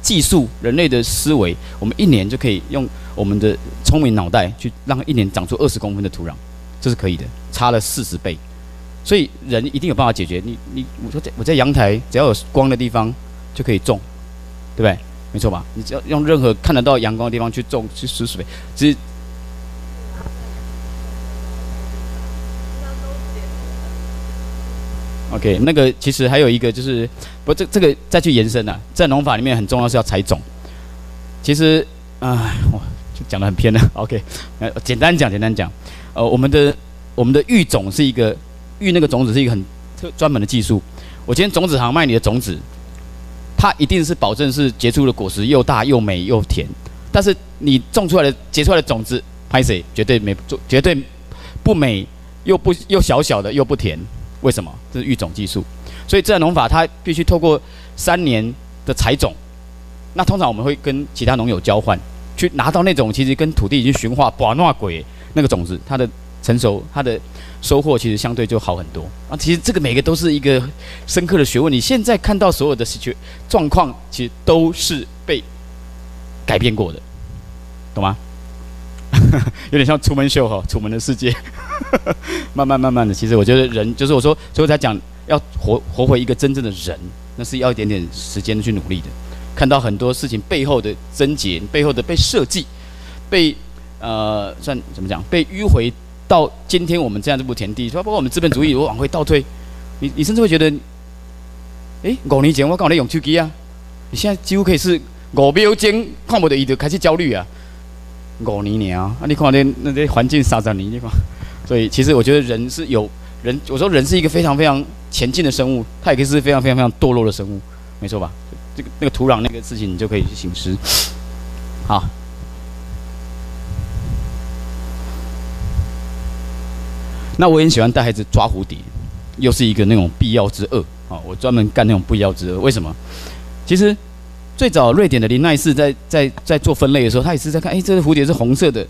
技术、人类的思维，我们一年就可以用我们的聪明脑袋去让一年长出二十公分的土壤，这是可以的，差了四十倍。所以人一定有办法解决。你你我说在我在阳台，只要有光的地方就可以种，对不对？没错吧？你只要用任何看得到阳光的地方去种去施水，只是。OK，那个其实还有一个就是，不这这个再去延伸呐、啊，在农法里面很重要是要采种。其实啊，哇，就讲得很偏了。OK，呃，简单讲简单讲，呃，我们的我们的育种是一个。育那个种子是一个很特专门的技术。我今天种子行卖你的种子，它一定是保证是结出的果实又大又美又甜。但是你种出来的结出来的种子，拍谁绝对没做绝对不美又不又小小的又不甜。为什么？这是育种技术。所以自然农法它必须透过三年的采种。那通常我们会跟其他农友交换，去拿到那种其实跟土地已经驯化、把那鬼那个种子，它的成熟，它的。收获其实相对就好很多啊！其实这个每个都是一个深刻的学问。你现在看到所有的状况，其实都是被改变过的，懂吗？有点像楚门秀哈，楚门的世界。慢慢慢慢的，其实我觉得人就是我说，所以我才讲要活活回一个真正的人，那是要一点点时间去努力的。看到很多事情背后的症结，背后的被设计，被呃算怎么讲，被迂回。到今天我们这样这步田地，包括我们资本主义，我往回倒退，你你甚至会觉得，诶，五年前我刚好在用手机啊，你现在几乎可以是五秒钟看不到伊就开始焦虑啊，五年啊，啊你看那那些环境三十年，你看，所以其实我觉得人是有人，我说人是一个非常非常前进的生物，它也可以是非常非常非常堕落的生物，没错吧？这个那个土壤那个事情，你就可以去醒思，好。那我也喜欢带孩子抓蝴蝶，又是一个那种必要之恶啊！我专门干那种必要之恶。为什么？其实最早瑞典的林奈氏在在在做分类的时候，他也是在看，哎，这个蝴蝶是红色的，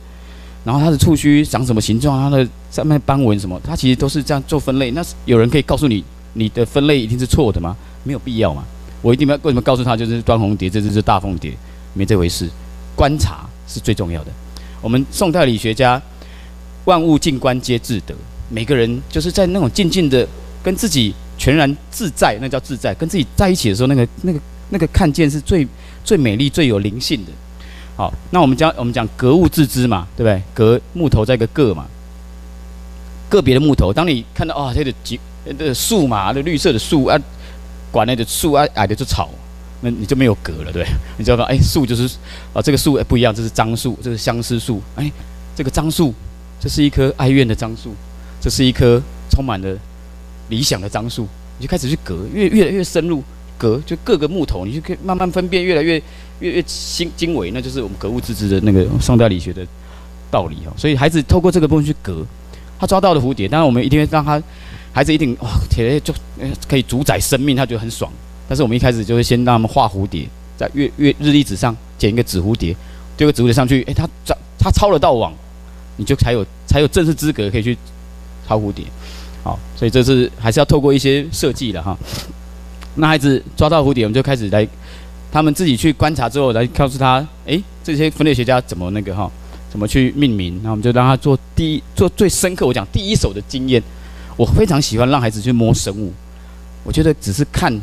然后它的触须长什么形状，它的上面斑纹什么，它其实都是这样做分类。那有人可以告诉你，你的分类一定是错的吗？没有必要嘛。我一定要为什么告诉他，就是端红蝶，这只是大凤蝶，没这回事。观察是最重要的。我们宋代理学家，万物静观皆自得。每个人就是在那种静静的跟自己全然自在，那叫自在。跟自己在一起的时候，那个、那个、那个看见是最最美丽、最有灵性的。好，那我们讲我们讲格物致知嘛，对不对？格木头在一个个嘛，个别的木头。当你看到啊，这个几的树嘛，那绿色的树啊，管那的树啊，矮的就草，那你就没有格了，对不对？你知道吧？哎，树就是啊，这个树不一样，这是樟树，这是相思树。哎，这个樟树，这是一棵哀怨的樟树。这是一棵充满了理想的樟树，你就开始去隔，越越来越深入隔，就各个木头，你就可以慢慢分辨，越来越越越精精微，那就是我们格物致知的那个宋代理学的道理哦。所以孩子透过这个部分去隔，他抓到的蝴蝶，当然我们一定会让他孩子一定哇，铁就可以主宰生命，他觉得很爽。但是我们一开始就会先让他们画蝴蝶，在月月日历纸上剪一个纸蝴蝶，丢个纸蝴蝶上去，诶，他抓他抄得到网，你就才有才有正式资格可以去。抛蝴蝶，好，所以这是还是要透过一些设计的哈。那孩子抓到蝴蝶，我们就开始来，他们自己去观察之后来告诉他，诶，这些分类学家怎么那个哈，怎么去命名？那我们就让他做第一，做最深刻，我讲第一手的经验。我非常喜欢让孩子去摸生物，我觉得只是看，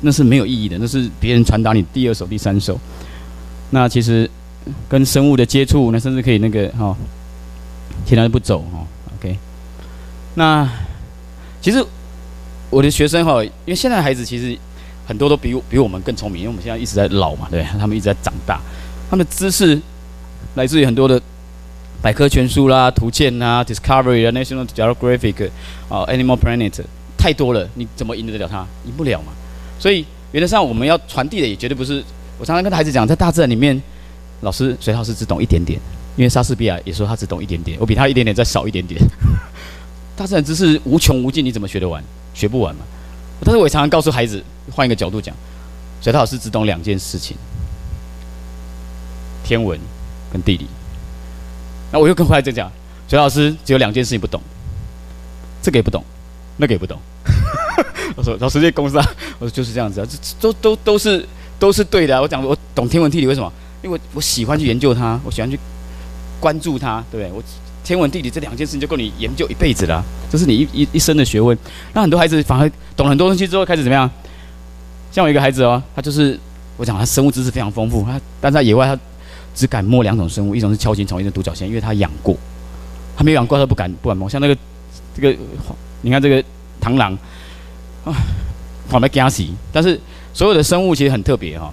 那是没有意义的，那是别人传达你第二手、第三手。那其实跟生物的接触，那甚至可以那个哈，其他的不走哈。那其实。我的学生哈，因为现在的孩子其实很多都比我比我们更聪明，因为我们现在一直在老嘛，对，他们一直在长大，他们的知识来自于很多的百科全书啦、图鉴啊、Discovery 啊、National Geographic 啊、Animal Planet 太多了，你怎么赢得了他？赢不了嘛。所以原则上我们要传递的也绝对不是，我常常跟孩子讲，在大自然里面，老师水老师只懂一点点，因为莎士比亚也说他只懂一点点，我比他一点点再少一点点。大自然知识无穷无尽，你怎么学得完？学不完嘛，但是我也常常告诉孩子，换一个角度讲，水獭老师只懂两件事情：天文跟地理。那我又跟回来再讲，水獭老师只有两件事情不懂，这个也不懂，那个也不懂。我说老师这公司啊，我说就是这样子啊，这都都都是都是对的。我讲我懂天文地理，为什么？因为我我喜欢去研究它，我喜欢去关注它，对不对？我。天文地理这两件事情就够你研究一辈子了，这是你一一一生的学问。那很多孩子反而懂了很多东西之后，开始怎么样？像我一个孩子哦，他就是我讲他生物知识非常丰富，他但在野外他只敢摸两种生物，一种是锹形虫，一种独角仙，因为他养过，他没养过他不敢不敢摸。像那个这个，你看这个螳螂啊，跑没惊死。但是所有的生物其实很特别哈，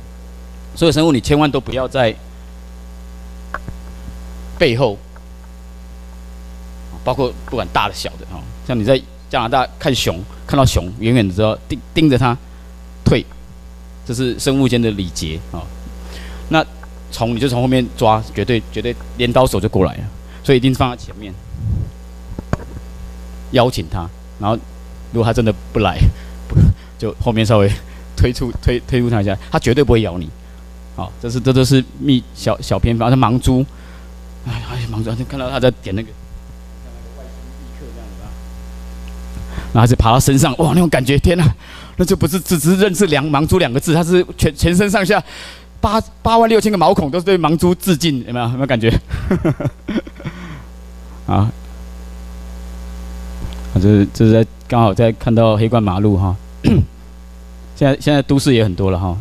所有生物你千万都不要在背后。包括不管大的小的哈，像你在加拿大看熊，看到熊远远的时候盯盯着它退，这是生物间的礼节啊。那从你就从后面抓，绝对绝对镰刀手就过来了，所以一定放在前面邀请它，然后如果它真的不来，不 就后面稍微推出推推出它一下，它绝对不会咬你。好，这是这都是秘小小偏方，像盲蛛，哎哎盲蛛，看到它在点那个。然后就爬到身上，哇，那种感觉，天哪，那就不是只只是认识两盲猪两个字，它是全全身上下八八万六千个毛孔都是对盲猪致敬，有没有？有没有感觉？啊，啊，这是这是在刚好在看到黑冠马路哈，现在现在都市也很多了哈。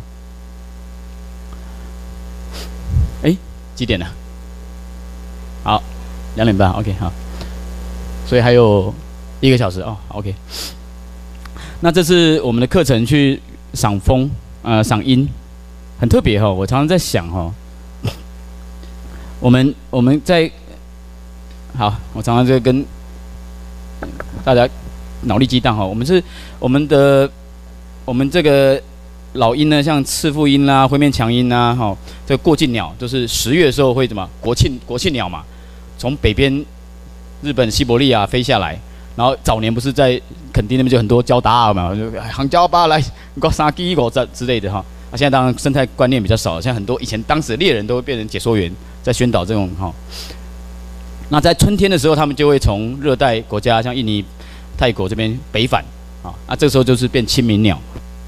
哎，几点了？好，两点半，OK，好，所以还有。一个小时哦，OK。那这是我们的课程去赏风，呃，赏鹰，很特别哈、哦。我常常在想哈、哦，我们我们在好，我常常在跟大家脑力激荡哈。我们是我们的我们这个老鹰呢，像赤腹鹰啦、灰面强鹰啦，哈，这过境鸟就是十月的时候会怎么国庆国庆鸟嘛，从北边日本西伯利亚飞下来。然后早年不是在垦丁那边就很多交达尔嘛，就杭椒巴来搞三鸡狗这之类的哈。啊，现在当然生态观念比较少了，现在很多以前当时猎人都会变成解说员，在宣导这种哈。那在春天的时候，他们就会从热带国家像印尼、泰国这边北返啊，那这时候就是变清明鸟。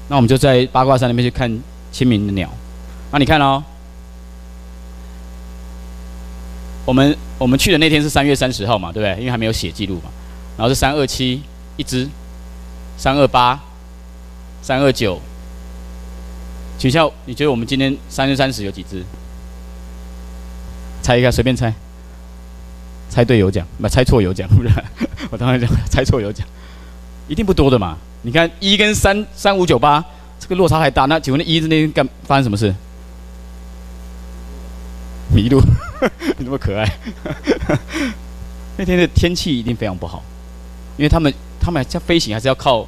那我们就在八卦山那边去看清明的鸟。那你看哦，我们我们去的那天是三月三十号嘛，对不对？因为还没有写记录嘛。然后是三二七一只，三二八，三二九。取笑，你觉得我们今天三月三十有几只？猜一下，随便猜。猜对有奖，不猜错有奖，不然 我当然讲猜错有奖，一定不多的嘛。你看一跟三三五九八，这个落差还大。那请问一那天干发生什么事？迷路，你那么可爱。那天的天气一定非常不好。因为他们他们在飞行还是要靠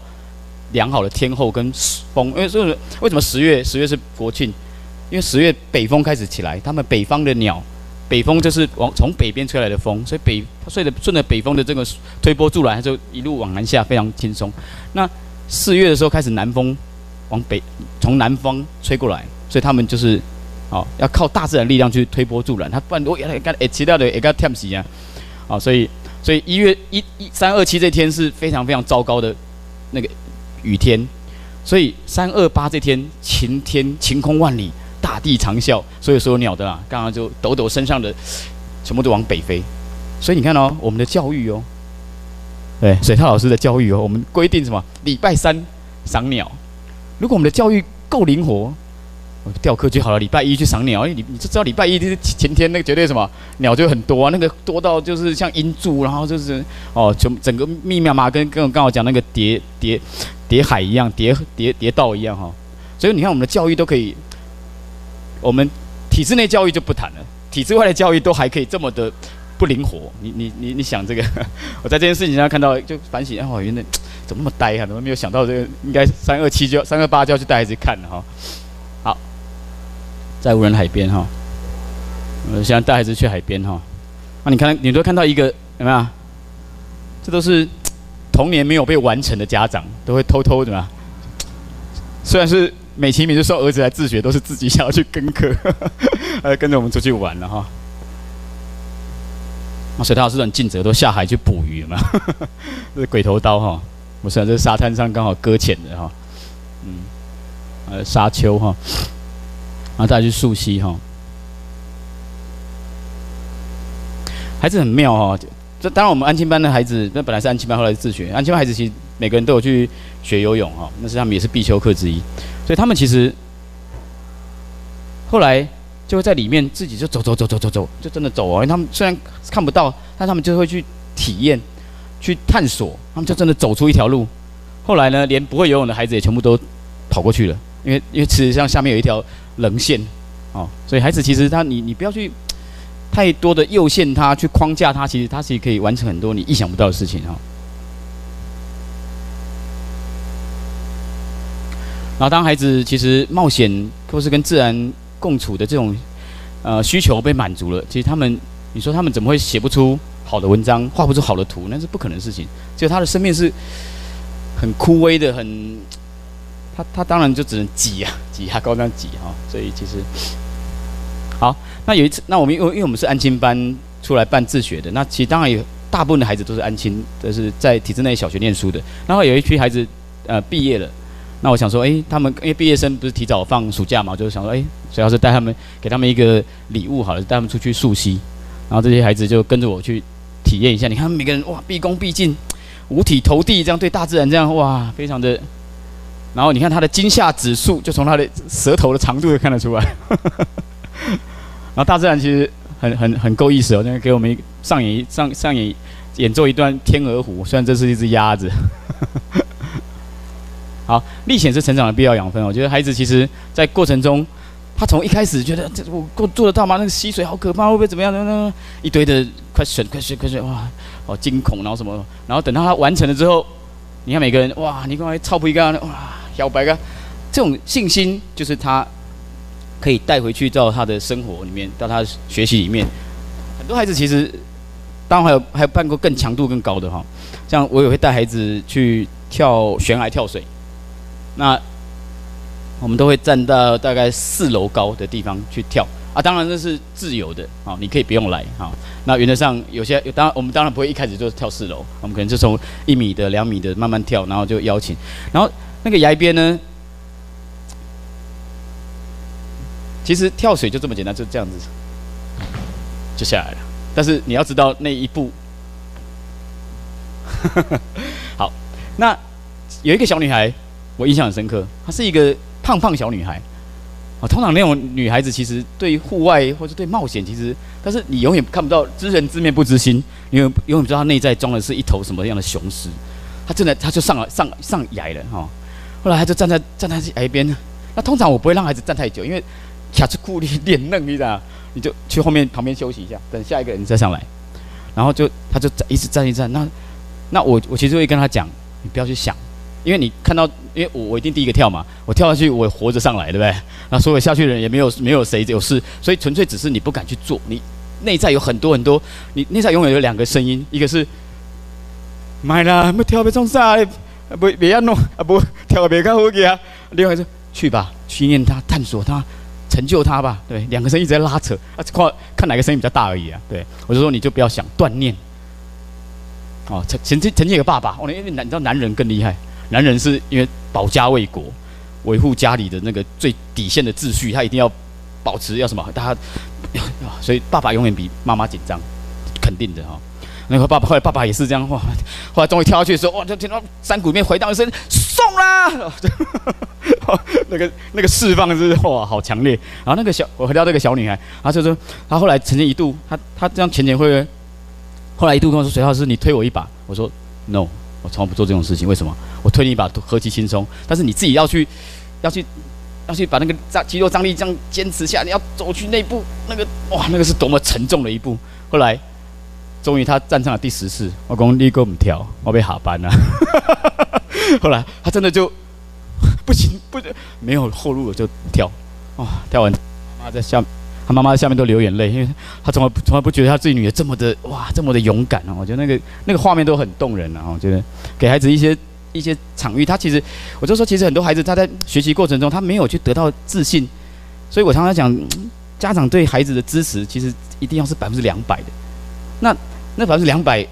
良好的天候跟风，因为所以为什么十月十月是国庆？因为十月北风开始起来，他们北方的鸟，北风就是往从北边吹来的风，所以北它顺着顺着北风的这个推波助澜，它就一路往南下，非常轻松。那四月的时候开始南风往北从南方吹过来，所以他们就是哦要靠大自然力量去推波助澜，它不然我原来干哎其他的也干跳死啊，啊所以。所以一月一一三二七这天是非常非常糟糕的那个雨天，所以三二八这天晴天晴空万里，大地长啸，所以所有鸟的啊，刚刚就抖抖身上的，全部都往北飞。所以你看哦，我们的教育哦，对水涛老师的教育哦，我们规定什么？礼拜三赏鸟。如果我们的教育够灵活。钓课就好了，礼拜一去赏鸟，因为你你就知道礼拜一就是前天，那个绝对什么鸟就很多啊，那个多到就是像银珠，然后就是哦，整整个密密麻麻，跟跟我刚好讲那个叠叠叠海一样，叠叠叠道一样哈。所以你看我们的教育都可以，我们体制内教育就不谈了，体制外的教育都还可以这么的不灵活。你你你你想这个，我在这件事情上看到就反省，哦，原来怎么那么呆啊？怎么没有想到这个？应该三二七就三二八就要去带孩子看了哈。在无人海边哈，我现在带孩子去海边哈，那你看，你都看到一个有没有？这都是童年没有被完成的家长，都会偷偷的嘛。虽然是美其名是说儿子来自学，都是自己想要去跟课，呃，跟着我们出去玩了哈。那水獭老师很尽责，都下海去捕鱼嘛。这是鬼头刀哈，我想在沙滩上刚好搁浅的哈，嗯，呃，沙丘哈。然后再去溯溪哈，孩子很妙哈。这当然我们安亲班的孩子，那本来是安亲班，后来是自学。安亲班孩子其实每个人都有去学游泳哈，那是他们也是必修课之一。所以他们其实后来就会在里面自己就走走走走走走，就真的走哦。因为他们虽然看不到，但他们就会去体验、去探索。他们就真的走出一条路。后来呢，连不会游泳的孩子也全部都跑过去了，因为因为其实像下面有一条。棱线，哦，所以孩子其实他你你不要去太多的诱限他，去框架他，其实他其实可以完成很多你意想不到的事情哦。然后当孩子其实冒险或是跟自然共处的这种呃需求被满足了，其实他们你说他们怎么会写不出好的文章，画不出好的图，那是不可能的事情。就他的生命是很枯萎的，很。他他当然就只能挤呀，挤呀，高这样挤哈，所以其实好。那有一次，那我们因为因为我们是安亲班出来办自学的，那其实当然有大部分的孩子都是安亲，都是在体制内小学念书的。然后有一批孩子呃毕业了，那我想说，诶，他们因为毕业生不是提早放暑假嘛，就是想说，诶，主要是带他们给他们一个礼物好了，带他们出去溯溪。然后这些孩子就跟着我去体验一下，你看每个人哇，毕恭毕敬，五体投地，这样对大自然这样哇，非常的。然后你看他的惊吓指数，就从他的舌头的长度就看得出来。然后大自然其实很很很够意思哦，那个给我们上演上上演演奏一段《天鹅湖》，虽然这是一只鸭子。好，历险是成长的必要养分。我觉得孩子其实在过程中，他从一开始觉得这我做做得到吗？那个溪水好可怕，会不会怎么样？怎么样？一堆的快水 快水快水哇，好惊恐，然后什么？然后等到他完成了之后，你看每个人哇，你刚才超不一个哇。小白啊，这种信心就是他可以带回去到他的生活里面，到他学习里面。很多孩子其实，当然还有还有办过更强度更高的哈，像我也会带孩子去跳悬崖跳水。那我们都会站到大概四楼高的地方去跳啊，当然这是自由的啊，你可以不用来哈。那原则上有些当然我们当然不会一开始就跳四楼，我们可能就从一米的、两米的慢慢跳，然后就邀请，然后。那个崖边呢，其实跳水就这么简单，就这样子就下来了。但是你要知道那一步，好，那有一个小女孩，我印象很深刻。她是一个胖胖小女孩。啊，通常那种女孩子其实对户外或者对冒险，其实但是你永远看不到知人知面不知心，你永永远不知道她内在装的是一头什么样的雄狮。她真的，她就上了上上崖了哈。后来他就站在站在崖边，那通常我不会让孩子站太久，因为卡住裤里脸嫩，你知道？你就去后面旁边休息一下，等下一个人再上来。然后就他就一直站一站，那那我我其实会跟他讲，你不要去想，因为你看到，因为我我一定第一个跳嘛，我跳下去我活着上来，对不对？那所有下去的人也没有没有谁有事，所以纯粹只是你不敢去做，你内在有很多很多，你内在永远有两个声音，一个是买了，没跳要冲啥？啊不，别要弄啊不，跳别看好去啊！另外一个是去吧，训练他，探索他，成就他吧。对，两个声音一直在拉扯啊，看看哪个声音比较大而已啊。对，我就说你就不要想断念，哦，曾曾经曾经有个爸爸，哦，因为男你知道男人更厉害，男人是因为保家卫国，维护家里的那个最底线的秩序，他一定要保持要什么，他，所以爸爸永远比妈妈紧张，肯定的哈。那个爸爸后来爸爸也是这样，哇，后来终于跳下去的时候，哇，就听到山谷里面回荡一声送啦，那个那个释放是哇，好强烈。然后那个小我回到那个小女孩，她就说，她后来曾经一度，她她这样前前后后，后来一度跟我说，水老师你推我一把，我说 no，我从来不做这种事情，为什么？我推你一把何其轻松，但是你自己要去要去要去把那个张肌肉张力这样坚持下，你要走去那一步，那个哇，那个是多么沉重的一步。后来。终于他站上了第十次，我讲你给我们跳，我被下班了。后来他真的就 不行，不行，没有后路了就跳，哇、跳完，妈妈在下，他妈妈在下面都流眼泪，因为他从来从来不觉得他自己女儿这么的哇，这么的勇敢啊！我觉得那个那个画面都很动人啊！我觉得给孩子一些一些场域，他其实我就说，其实很多孩子他在学习过程中他没有去得到自信，所以我常常讲，家长对孩子的支持其实一定要是百分之两百的，那。那百分之两百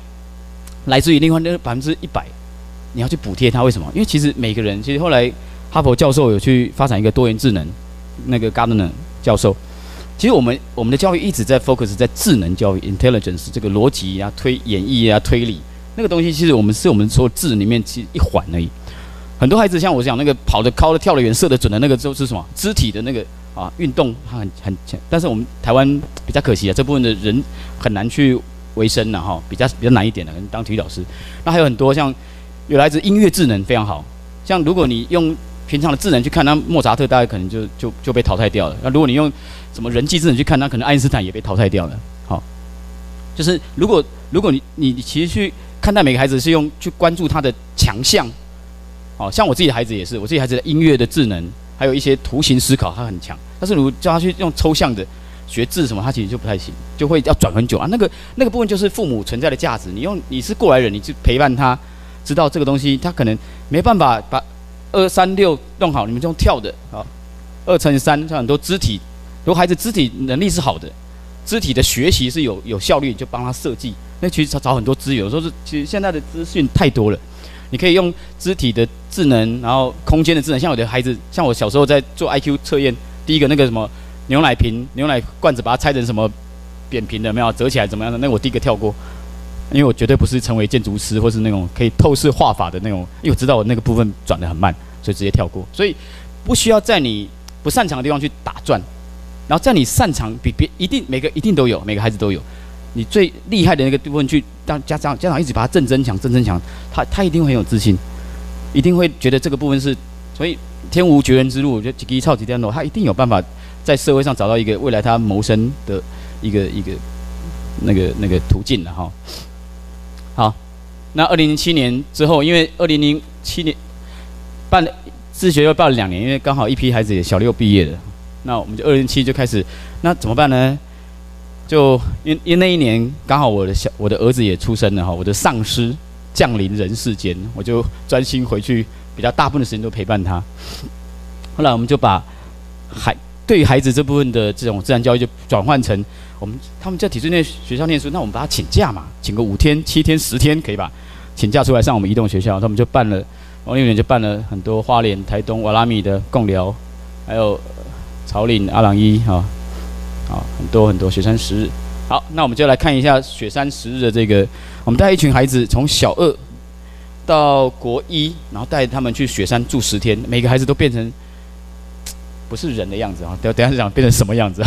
来自于另外那百分之一百，你要去补贴他，为什么？因为其实每个人，其实后来哈佛教授有去发展一个多元智能，那个 Gardner 教授，其实我们我们的教育一直在 focus 在智能教育 intelligence 这个逻辑啊、推演绎啊、推理那个东西，其实我们是我们所智里面其实一环而已。很多孩子像我讲那个跑得高的、跳得远、射得准的那个，就是什么肢体的那个啊运动，它很很强。但是我们台湾比较可惜啊，这部分的人很难去。为生的哈，比较比较难一点的，可能当体育老师。那还有很多像有来自音乐智能非常好，像如果你用平常的智能去看，那莫扎特大概可能就就就被淘汰掉了。那如果你用什么人际智能去看，那可能爱因斯坦也被淘汰掉了。好，就是如果如果你你其实去看待每个孩子是用去关注他的强项，好像我自己的孩子也是，我自己孩子的音乐的智能，还有一些图形思考他很强，但是如果叫他去用抽象的。学字什么，他其实就不太行，就会要转很久啊。那个那个部分就是父母存在的价值。你用你是过来人，你去陪伴他，知道这个东西，他可能没办法把二三六弄好。你们就用跳的啊，二乘以三，像很多肢体，如果孩子肢体能力是好的，肢体的学习是有有效率，就帮他设计。那其实找找很多资源，有时候是其实现在的资讯太多了，你可以用肢体的智能，然后空间的智能。像我的孩子，像我小时候在做 IQ 测验，第一个那个什么。牛奶瓶、牛奶罐子，把它拆成什么扁平的，没有折起来怎么样的？那我第一个跳过，因为我绝对不是成为建筑师或是那种可以透视画法的那种，因为我知道我那个部分转得很慢，所以直接跳过。所以不需要在你不擅长的地方去打转，然后在你擅长比别一定每个一定都有，每个孩子都有，你最厉害的那个部分去让家长家长一直把它正增强、正增强，他他一定很有自信，一定会觉得这个部分是，所以天无绝人之路，我觉得几个超级电脑，他一定有办法。在社会上找到一个未来他谋生的一个一个那个那个途径了哈。好，那二零零七年之后，因为二零零七年办自学又办了两年，因为刚好一批孩子也小六毕业了，那我们就二零零七就开始，那怎么办呢？就因因那一年刚好我的小我的儿子也出生了哈，我的丧尸降临人世间，我就专心回去，比较大部分的时间都陪伴他。后来我们就把孩对于孩子这部分的这种自然教育，就转换成我们他们在体制内学校念书，那我们把他请假嘛，请个五天、七天、十天，可以吧？请假出来上我们移动学校，他们就办了，王六年就办了很多花莲、台东、瓦拉米的贡寮，还有草岭、阿朗伊哈，啊，很多很多雪山十日。好，那我们就来看一下雪山十日的这个，我们带一群孩子从小二到国一，然后带他们去雪山住十天，每个孩子都变成。不是人的样子啊！等等下是讲变成什么样子？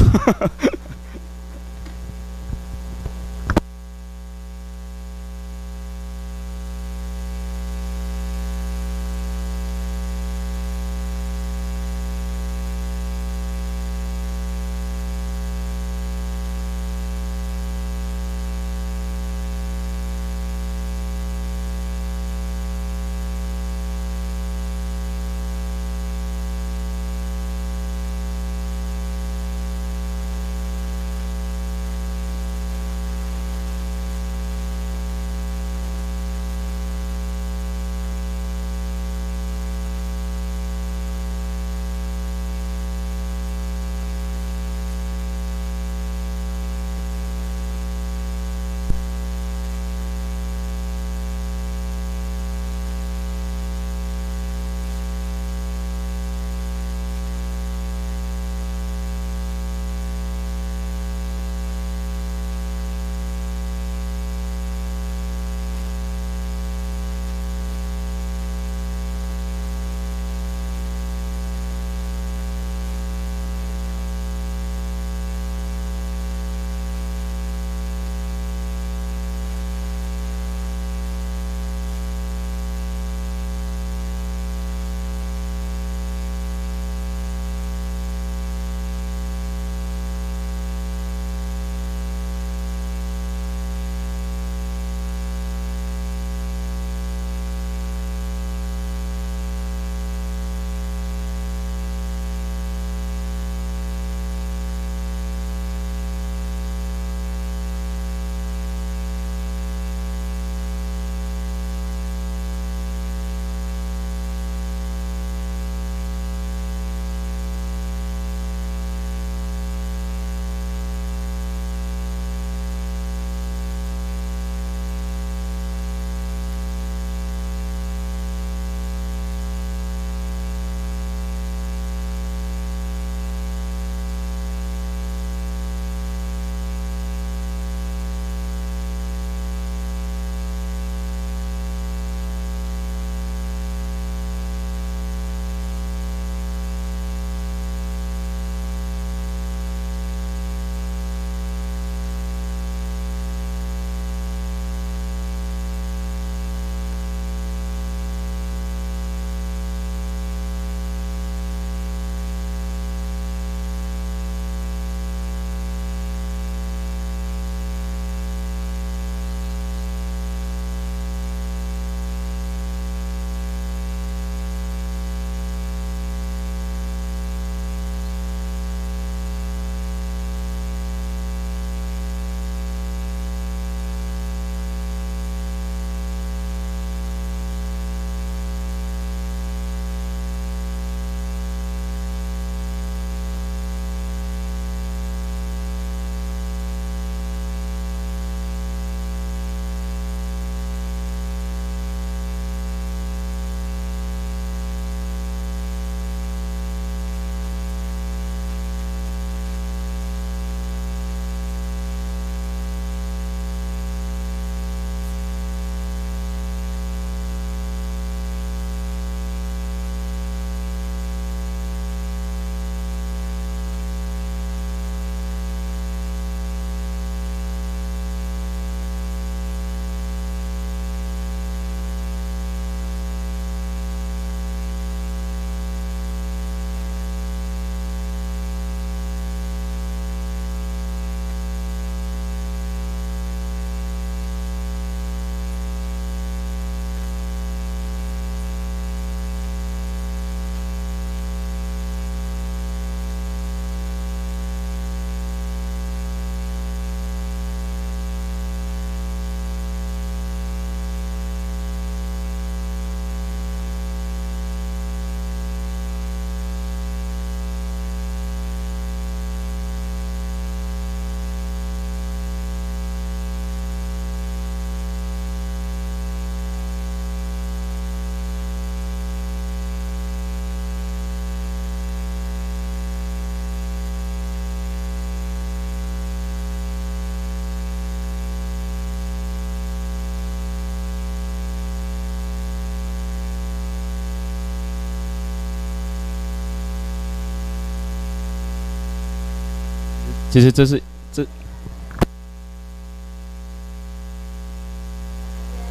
其实这是这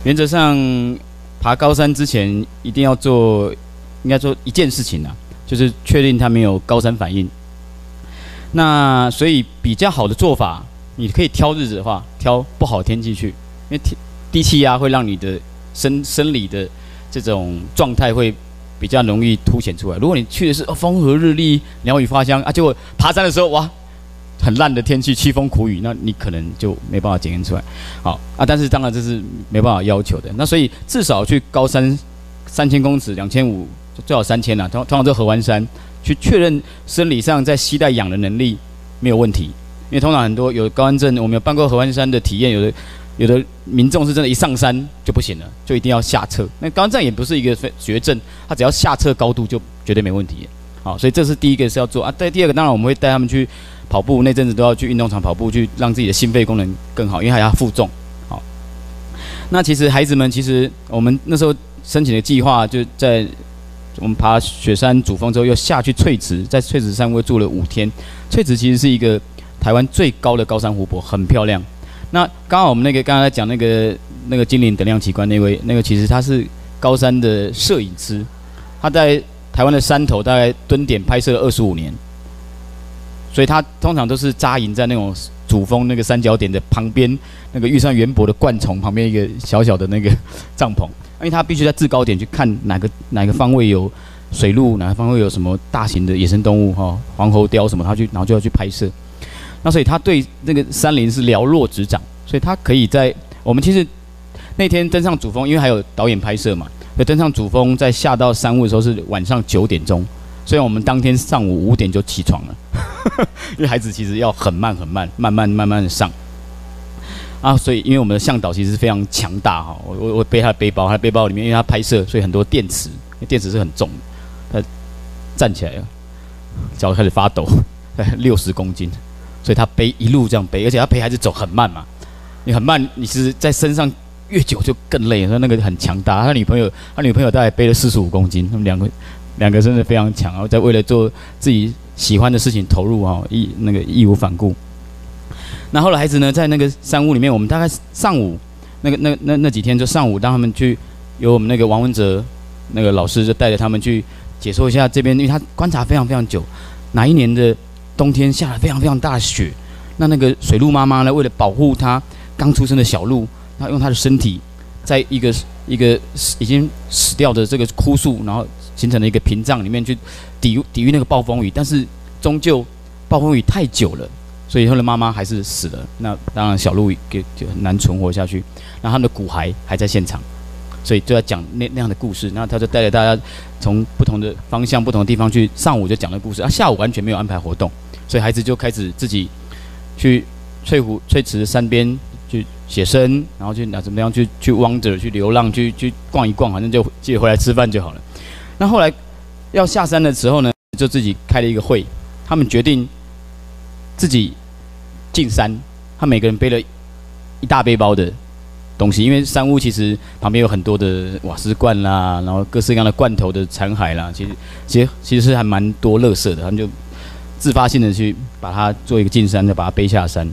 原则上爬高山之前一定要做，应该做一件事情啊，就是确定它没有高山反应。那所以比较好的做法，你可以挑日子的话，挑不好天气去，因为天低气压会让你的生生理的这种状态会比较容易凸显出来。如果你去的是风和日丽、鸟语花香啊，结果爬山的时候哇，很烂的天气，凄风苦雨，那你可能就没办法检验出来。好啊，但是当然这是没办法要求的。那所以至少去高山三千公尺、两千五，最好三千了。通通常这合欢山去确认生理上在携带氧的能力没有问题，因为通常很多有高山症，我们有办过合欢山的体验，有的。有的民众是真的，一上山就不行了，就一定要下撤。那高山症也不是一个绝症，他只要下撤高度就绝对没问题。好，所以这是第一个是要做啊。再第二个，当然我们会带他们去跑步，那阵子都要去运动场跑步，去让自己的心肺功能更好，因为还要负重。好，那其实孩子们，其实我们那时候申请的计划，就在我们爬雪山主峰之后，又下去翠池，在翠池山窝住了五天。翠池其实是一个台湾最高的高山湖泊，很漂亮。那刚好我们那个刚才讲那个那个精灵等量奇观那位那个其实他是高山的摄影师，他在台湾的山头大概蹲点拍摄了二十五年，所以他通常都是扎营在那种主峰那个三角点的旁边那个玉山圆柏的灌丛旁边一个小小的那个帐篷，因为他必须在制高点去看哪个哪个方位有水路，哪个方位有什么大型的野生动物哈黄喉貂什么，他去然后就要去拍摄。那所以他对那个山林是了若指掌，所以他可以在我们其实那天登上主峰，因为还有导演拍摄嘛，所以登上主峰，在下到山雾的时候是晚上九点钟，所以我们当天上午五点就起床了，因为孩子其实要很慢很慢，慢慢慢慢的上。啊，所以因为我们的向导其实非常强大哈，我我我背他的背包，他的背包里面因为他拍摄，所以很多电池，电池是很重的，他站起来了，脚开始发抖，六十公斤。所以他背一路这样背，而且他陪孩子走很慢嘛。你很慢，你其实在身上越久就更累。说那个很强大，他女朋友，他女朋友大概背了四十五公斤，他们两个两个真的非常强，然后在为了做自己喜欢的事情投入啊，义那个义无反顾。那后来孩子呢，在那个山屋里面，我们大概上午那个那那那，几天就上午，当他们去由我们那个王文哲那个老师就带着他们去解说一下这边，因为他观察非常非常久，哪一年的。冬天下了非常非常大的雪，那那个水鹿妈妈呢，为了保护它刚出生的小鹿，她用她的身体，在一个一个已经死掉的这个枯树，然后形成了一个屏障里面去抵御抵御那个暴风雨，但是终究暴风雨太久了，所以后来妈妈还是死了。那当然小鹿给就很难存活下去，那他们的骨骸还在现场。所以就要讲那那样的故事，那他就带着大家从不同的方向、不同的地方去。上午就讲了故事，啊，下午完全没有安排活动，所以孩子就开始自己去翠湖、翠池山边去写生，然后去哪怎么样去去 wander 去流浪、去去逛一逛，反正就自己回来吃饭就好了。那后来要下山的时候呢，就自己开了一个会，他们决定自己进山，他每个人背了一大背包的。东西，因为山屋其实旁边有很多的瓦斯罐啦，然后各式各样的罐头的残骸啦，其实其实其实是还蛮多垃圾的，他们就自发性的去把它做一个进山，再把它背下山。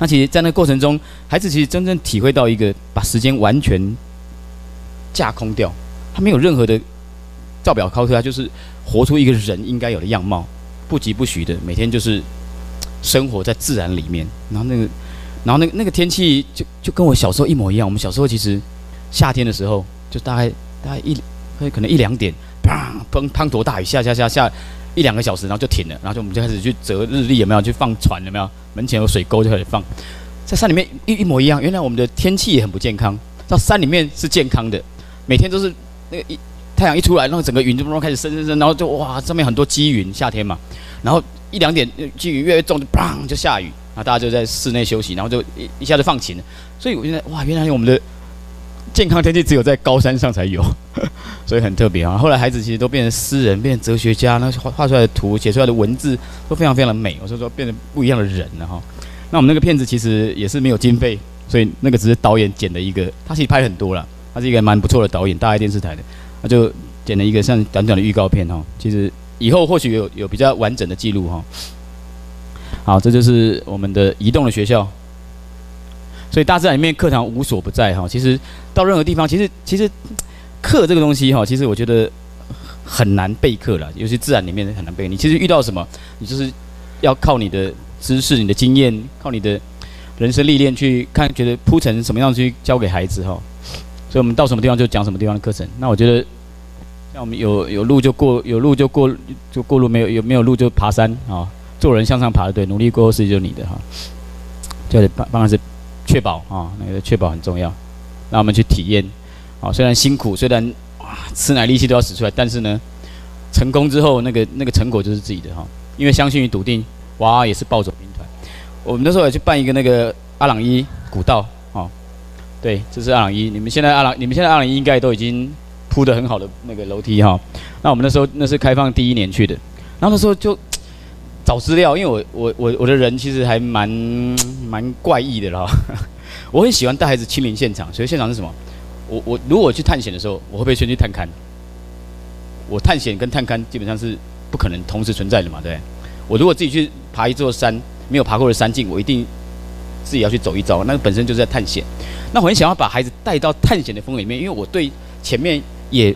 那其实，在那过程中，孩子其实真正体会到一个把时间完全架空掉，他没有任何的照表考核，他就是活出一个人应该有的样貌，不疾不徐的每天就是生活在自然里面，然后那个。然后那个那个天气就就跟我小时候一模一样。我们小时候其实夏天的时候，就大概大概一可能一两点，砰砰滂沱大雨下下下下一两个小时，然后就停了。然后就我们就开始去折日历，有没有去放船？有没有门前有水沟就开始放。在山里面一一模一样。原来我们的天气也很不健康，到山里面是健康的，每天都是那个一太阳一出来，然后整个云就开始升升升，然后就哇上面很多积云，夏天嘛，然后一两点积云越来越重，就砰就下雨。啊，大家就在室内休息，然后就一一下子放晴了。所以我现在哇，原来我们的健康天气只有在高山上才有，所以很特别啊。后来孩子其实都变成诗人，变成哲学家，那画画出来的图、写出来的文字都非常非常的美。我说说变成不一样的人了哈。那我们那个片子其实也是没有经费，所以那个只是导演剪的一个，他其实拍很多了，他是一个蛮不错的导演，大爱电视台的，他就剪了一个像短短的预告片哈。其实以后或许有有比较完整的记录哈。好，这就是我们的移动的学校。所以大自然里面课堂无所不在哈。其实到任何地方，其实其实课这个东西哈，其实我觉得很难备课了，尤其自然里面很难备。你其实遇到什么，你就是要靠你的知识、你的经验、靠你的人生历练去看，觉得铺成什么样去教给孩子哈。所以我们到什么地方就讲什么地方的课程。那我觉得。像我们有有路就过，有路就过就过路，没有有没有路就爬山啊！做人向上爬的对，努力过后，事就是你的哈。就得当然是确保啊，那个确保很重要。让我们去体验啊，虽然辛苦，虽然哇吃奶力气都要使出来，但是呢，成功之后那个那个成果就是自己的哈。因为相信与笃定，哇也是暴走兵团。我们那时候也去办一个那个阿朗伊古道啊，对，这是阿朗伊。你们现在阿朗，你们现在阿朗伊应该都已经。铺的很好的那个楼梯哈，那我们那时候那是开放第一年去的，然后那时候就 找资料，因为我我我我的人其实还蛮蛮怪异的啦，我很喜欢带孩子亲临现场，所以现场是什么？我我如果去探险的时候，我会不会先去探勘？我探险跟探勘基本上是不可能同时存在的嘛，对？我如果自己去爬一座山，没有爬过的山径，我一定自己要去走一遭，那个本身就是在探险。那我很想要把孩子带到探险的风里面，因为我对前面。也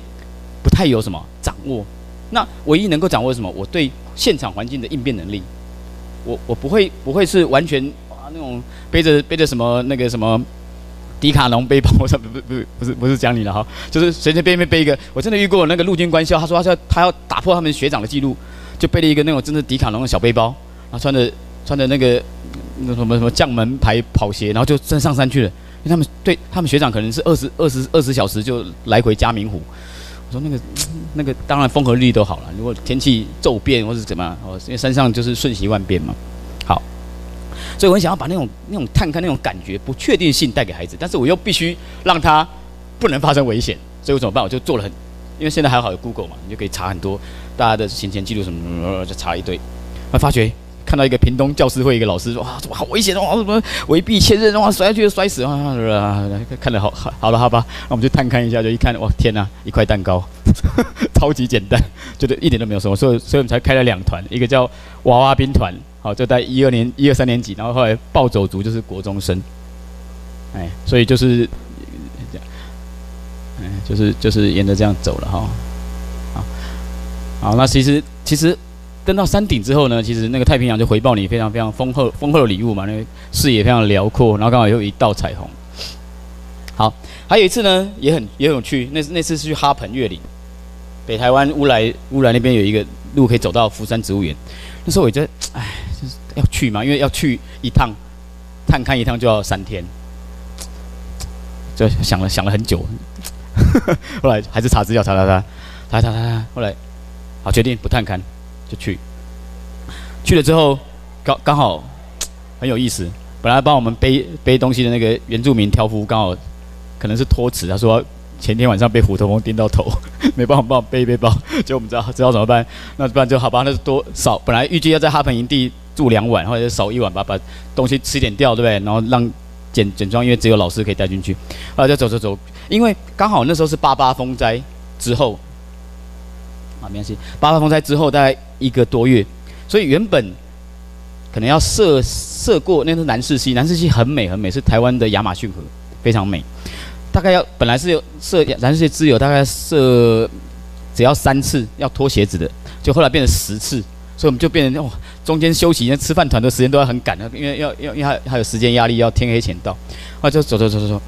不太有什么掌握，那唯一能够掌握什么？我对现场环境的应变能力，我我不会不会是完全啊那种背着背着什么那个什么迪卡侬背包，不不不不是不是讲你了哈，就是随随便便背一个。我真的遇过那个陆军官校，他说他要他要打破他们学长的记录，就背了一个那种真的迪卡侬的小背包，然后穿着穿着那个那什么什么将门牌跑鞋，然后就真上山去了。因为他们对他们学长可能是二十二十二十小时就来回嘉明湖，我说那个 那个当然风和日丽都好了，如果天气骤变或是怎么样，哦，因为山上就是瞬息万变嘛。好，所以我很想要把那种那种探勘那种感觉不确定性带给孩子，但是我又必须让他不能发生危险，所以我怎么办？我就做了很，因为现在还好有 Google 嘛，你就可以查很多大家的行前记录什么什么，就查一堆，我发觉。看到一个屏东教师会一个老师说：“哇，怎么好危险哦！什么围壁千仞，哇，摔下去就摔死啊！”看得好好好了，好吧，那我们就探看一下，就一看，哇，天哪，一块蛋糕，超级简单，觉得一点都没有什么，所以，所以我们才开了两团，一个叫娃娃兵团，好，就在一二年、一二三年级，然后后来暴走族就是国中生，哎，所以就是这样，哎，就是就是沿着这样走了哈，好，好，那其实其实。登到山顶之后呢，其实那个太平洋就回报你非常非常丰厚丰厚的礼物嘛，那个视野非常辽阔，然后刚好有一道彩虹。好，还有一次呢，也很也很有趣，那那次是去哈鹏越岭，北台湾乌来乌来那边有一个路可以走到福山植物园。那时候我觉得，哎，就是要去嘛，因为要去一趟，探看一趟就要三天，就想了想了很久，后来还是查资料查查查查查查，后来好决定不探勘。就去，去了之后，刚刚好很有意思。本来帮我们背背东西的那个原住民挑夫，刚好可能是托辞，他说前天晚上被虎头蜂叮到头，没办法帮我背背包。结果我们知道知道怎么办，那不然就好吧，那就多少。本来预计要在哈鹏营地住两晚，或者少一晚吧，把东西吃点掉，对不对？然后让简简装，因为只有老师可以带进去。后来就走走走，因为刚好那时候是八八风灾之后。啊，没关系。八八风灾之后大概一个多月，所以原本可能要涉涉过，那是南势溪，南势溪很美很美，是台湾的亚马逊河，非常美。大概要本来是有涉南势溪支流，大概涉只要三次要脱鞋子的，就后来变成十次，所以我们就变成哦，中间休息、吃饭团的时间都要很赶的，因为要要因为还有时间压力，要天黑前到，啊就走走走走走，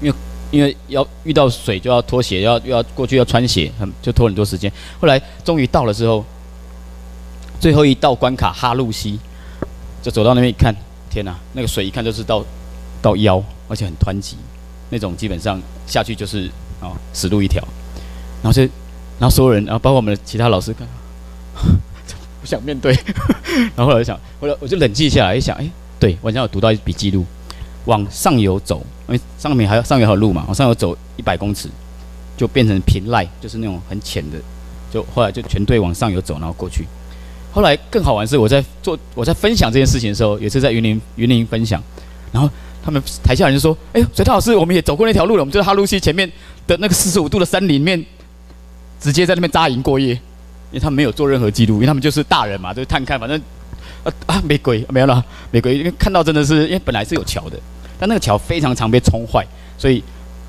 因为。因为要遇到水就要脱鞋，要要过去要穿鞋，很就拖很多时间。后来终于到了之后，最后一道关卡哈路溪，就走到那边一看，天哪，那个水一看就是到到腰，而且很湍急，那种基本上下去就是啊、哦、死路一条。然后就，然后所有人，然后包括我们的其他老师看，不想面对。然后后来就想，后来我就冷静下来一想，哎，对，晚上有读到一笔记录，往上游走。因为上面还有上游还有路嘛，往上游走一百公尺，就变成平赖，就是那种很浅的，就后来就全队往上游走，然后过去。后来更好玩是我在做我在分享这件事情的时候，也是在云林云林分享，然后他们台下人就说：“哎，水涛老师，我们也走过那条路了，我们就在哈路溪前面的那个四十五度的山里面，直接在那边扎营过夜，因为他们没有做任何记录，因为他们就是大人嘛，就是探看，反正。”啊啊，没鬼，没有了，没鬼。因为看到真的是，因为本来是有桥的，但那个桥非常常被冲坏，所以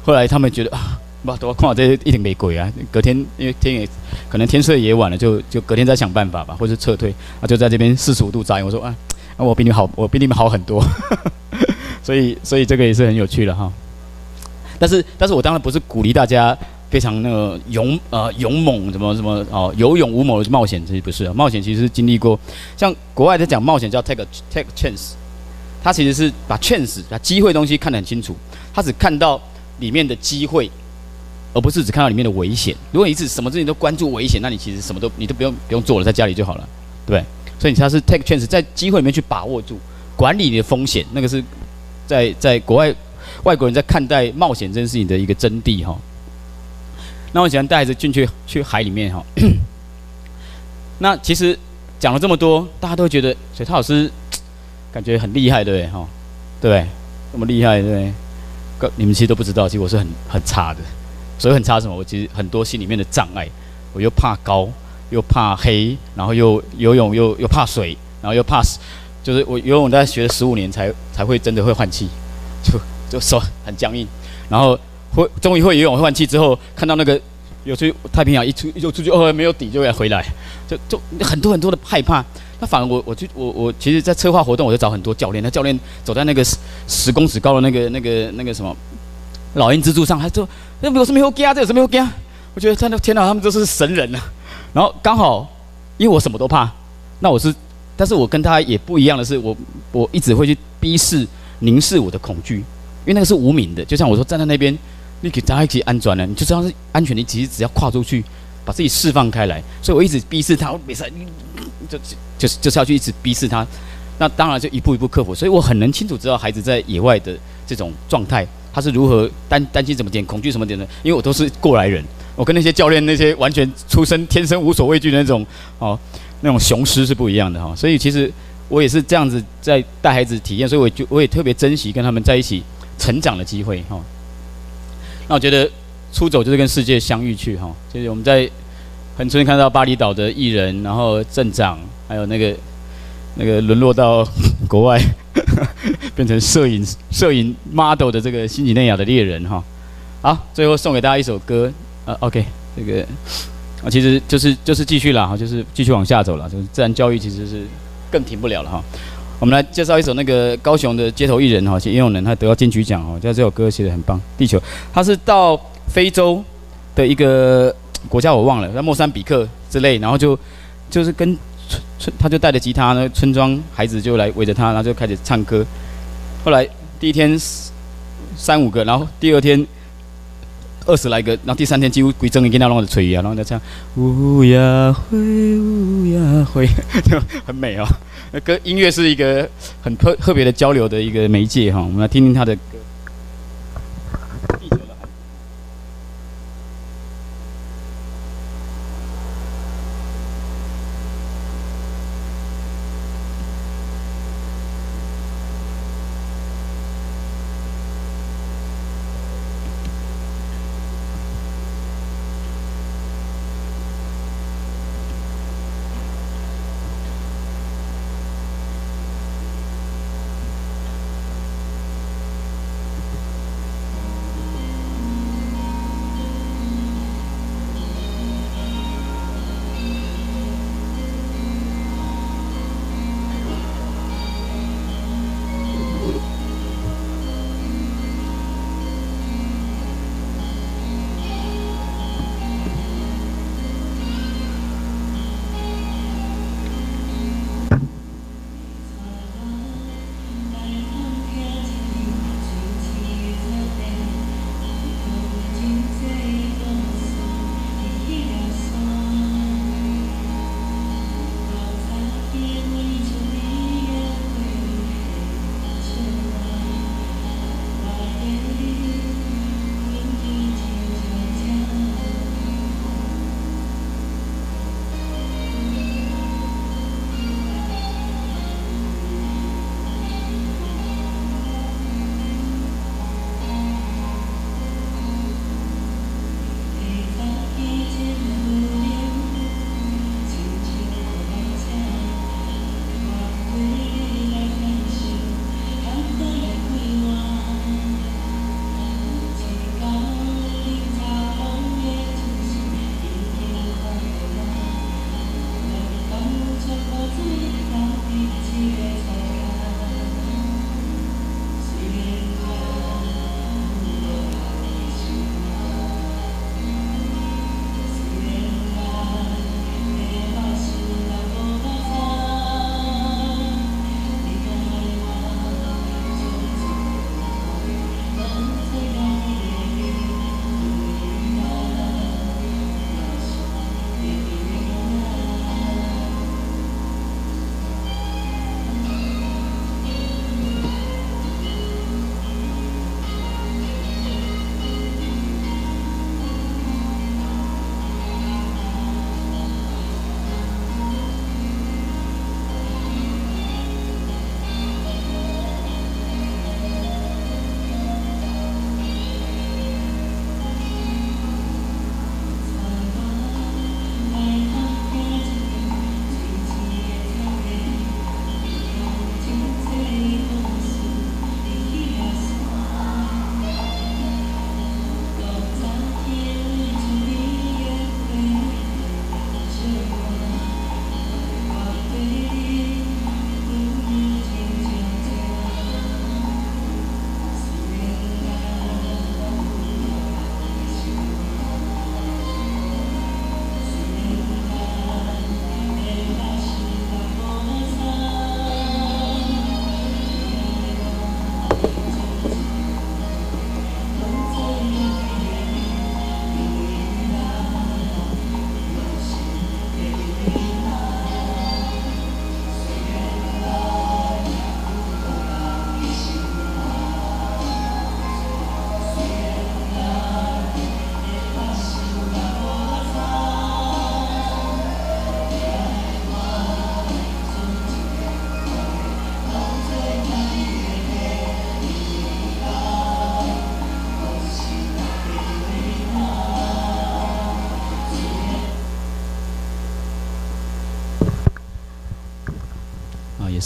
后来他们觉得啊，哇，都要看到这一定没鬼啊。隔天因为天也可能天色也晚了，就就隔天再想办法吧，或是撤退啊，就在这边四十五度扎营。我说啊，我比你好，我比你们好很多。所以所以这个也是很有趣的哈。但是但是我当然不是鼓励大家。非常那个勇呃勇猛什么什么哦有勇无谋的冒险，其实不是啊，冒险其实是经历过，像国外在讲冒险叫 take take chance，他其实是把 chance 把机会东西看得很清楚，他只看到里面的机会，而不是只看到里面的危险。如果你一直什么事情都关注危险，那你其实什么都你都不用不用做了，在家里就好了，对。所以他是 take chance，在机会里面去把握住，管理你的风险，那个是在在国外外国人在看待冒险这件事情的一个真谛哈。那我喜欢带孩子进去去海里面哈。那其实讲了这么多，大家都会觉得水涛老师感觉很厉害，对不对哈？对不对？这么厉害，对不对？各你们其实都不知道，其实我是很很差的。所以很差什么？我其实很多心里面的障碍，我又怕高，又怕黑，然后又游泳又又怕水，然后又怕，就是我游泳大概学了十五年才才会真的会换气，就就手很僵硬，然后。会终于会游泳换气之后，看到那个有去太平洋一出就出去哦，没有底就要回来，就就很多很多的害怕。那反而我我就我我其实，在策划活动，我就找很多教练。那教练走在那个十十公尺高的那个那个那个什么老鹰之柱上，他说：“那有什么好惊？这有什么好惊？”我觉得真的天哪，他们都是神人啊。然后刚好因为我什么都怕，那我是，但是我跟他也不一样的是，我我一直会去逼视凝视我的恐惧，因为那个是无名的。就像我说站在那边。你可以在一起安全了，你就知道是安全。你其实只要跨出去，把自己释放开来。所以我一直逼视他，我没事，就就是就是要去一直逼视他。那当然就一步一步克服。所以我很能清楚知道孩子在野外的这种状态，他是如何担担心怎么点、恐惧什么点的。因为我都是过来人，我跟那些教练那些完全出生天生无所畏惧的那种哦那种雄狮是不一样的哈。所以其实我也是这样子在带孩子体验，所以我就我也特别珍惜跟他们在一起成长的机会哈。那我觉得出走就是跟世界相遇去哈，就是我们在恒春看到巴厘岛的艺人，然后镇长，还有那个那个沦落到国外 变成摄影摄影 model 的这个新几内亚的猎人哈。好，最后送给大家一首歌，呃，OK，这个啊其实就是就是继续了哈，就是继续往下走了，就是自然教育其实是更停不了了哈。我们来介绍一首那个高雄的街头艺人哈，写应用人，他得到金曲奖哦，叫这首歌写得很棒，《地球》。他是到非洲的一个国家我忘了，在莫桑比克之类，然后就就是跟村村，他就带着吉他呢，村庄孩子就来围着他，然后就开始唱歌。后来第一天三五个，然后第二天二十来个，然后第三天几乎归正一跟他弄的吹啊，然后在唱乌鸦会乌鸦会，就很美哦。那歌音乐是一个很特特别的交流的一个媒介哈，我们来听听他的歌。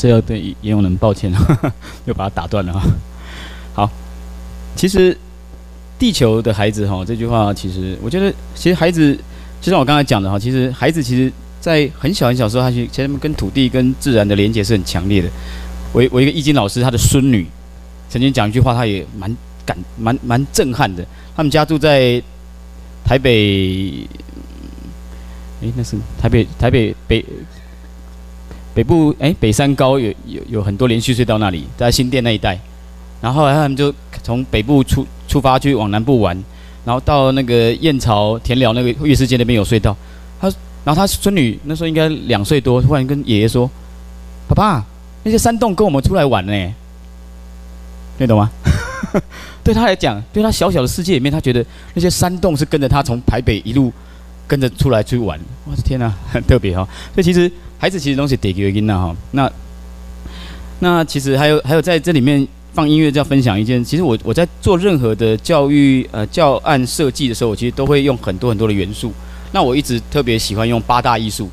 是要对严永能抱歉了，又把他打断了哈。好，其实地球的孩子哈，这句话其实我觉得，其实孩子就像我刚才讲的哈，其实孩子其实在很小很小时候，他其实跟土地跟自然的连接是很强烈的。我我一个易经老师，他的孙女曾经讲一句话，他也蛮感蛮蛮震撼的。他们家住在台北，诶，那是台北台北北北部诶，北山高有有有很多连续隧道那里，在新店那一带。然后后来他们就从北部出出发去往南部玩，然后到那个燕巢田寮那个月世界那边有隧道。他然后他孙女那时候应该两岁多，突然跟爷爷说：“爸爸。”那些山洞跟我们出来玩呢，你懂吗？对他来讲，对他小小的世界里面，他觉得那些山洞是跟着他从台北一路跟着出来去玩。我的天哪，很特别哈！所以其实孩子其实东西得给音呐哈。那那其实还有还有在这里面放音乐，就要分享一件。其实我我在做任何的教育呃教案设计的时候，我其实都会用很多很多的元素。那我一直特别喜欢用八大艺术。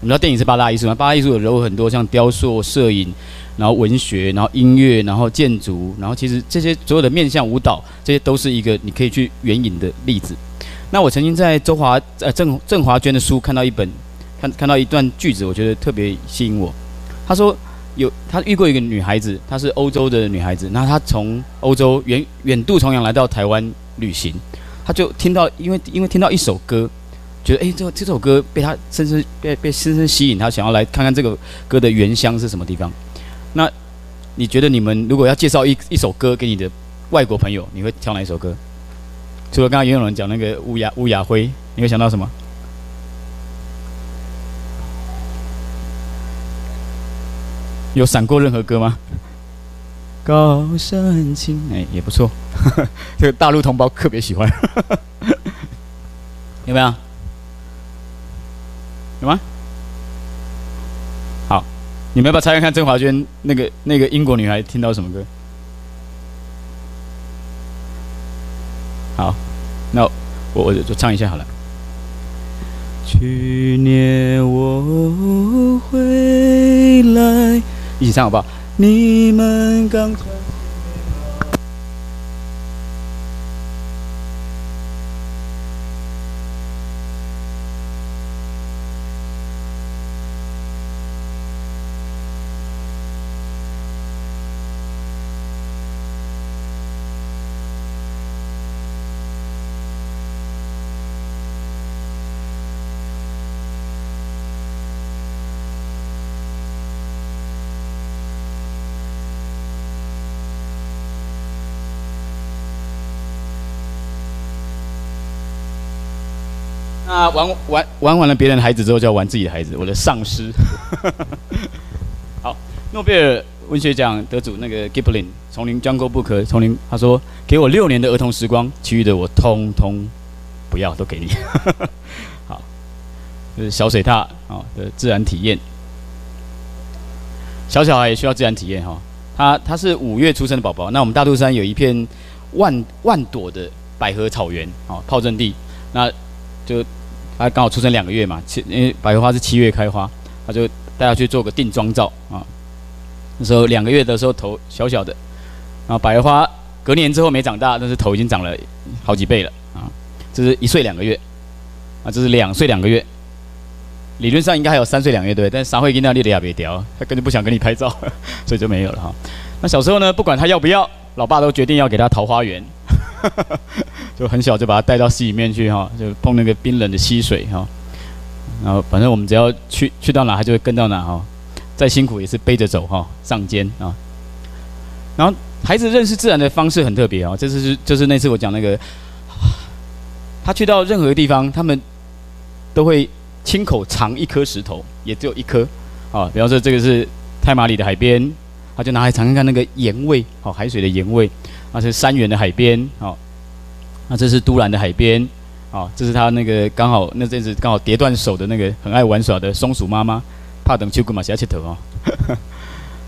你知道电影是八大艺术吗？八大艺术有揉很多，像雕塑、摄影，然后文学，然后音乐，然后建筑，然后其实这些所有的面向舞蹈，这些都是一个你可以去援引的例子。那我曾经在周华呃郑郑华娟的书看到一本，看看到一段句子，我觉得特别吸引我。他说有他遇过一个女孩子，她是欧洲的女孩子，那她从欧洲远远渡重洋来到台湾旅行，她就听到因为因为听到一首歌。觉得哎，这这首歌被他深深被被深深吸引，他想要来看看这个歌的原乡是什么地方。那你觉得你们如果要介绍一一首歌给你的外国朋友，你会挑哪一首歌？除了刚刚也有人讲那个乌鸦乌鸦灰，你会想到什么？有闪过任何歌吗？高山青，哎，也不错，这个大陆同胞特别喜欢，有没有？有吗？好，你们要不要猜猜看郑华娟那个那个英国女孩听到什么歌？好，那我我就唱一下好了。去年我回来，一起唱好不好？你们刚。那玩玩玩完了别人的孩子之后，就要玩自己的孩子。我的上师，好，诺贝尔文学奖得主那个 Kipling，丛林 Jungle Book，丛林，他说给我六年的儿童时光，其余的我通通不要，都给你。好，就是小水獭啊的自然体验，小小孩也需要自然体验哈。他他是五月出生的宝宝，那我们大肚山有一片万万朵的百合草原啊，炮阵地，那就。他刚好出生两个月嘛，七，因为百合花是七月开花，他就带他去做个定妆照啊。那时候两个月的时候头小小的，然后百合花隔年之后没长大，但是头已经长了好几倍了啊。这是一岁两个月，啊，这是两岁两个月。理论上应该还有三岁两个月对不对？但是三岁跟那列的也别掉，他根本不想跟你拍照，所以就没有了哈。那小时候呢，不管他要不要，老爸都决定要给他桃花源。就很小就把他带到溪里面去哈，就碰那个冰冷的溪水哈，然后反正我们只要去去到哪，他就会跟到哪哈，再辛苦也是背着走哈，上肩啊。然后孩子认识自然的方式很特别啊，这次是就是那次我讲那个，他去到任何地方，他们都会亲口尝一颗石头，也只有一颗啊。比方说这个是太麻里的海边，他就拿来尝看看那个盐味，好海水的盐味。那是三元的海边，好，那这是都兰的海边，好，这是他那个刚好那阵子刚好跌断手的那个很爱玩耍的松鼠妈妈，怕等秋姑嘛，小切头哦，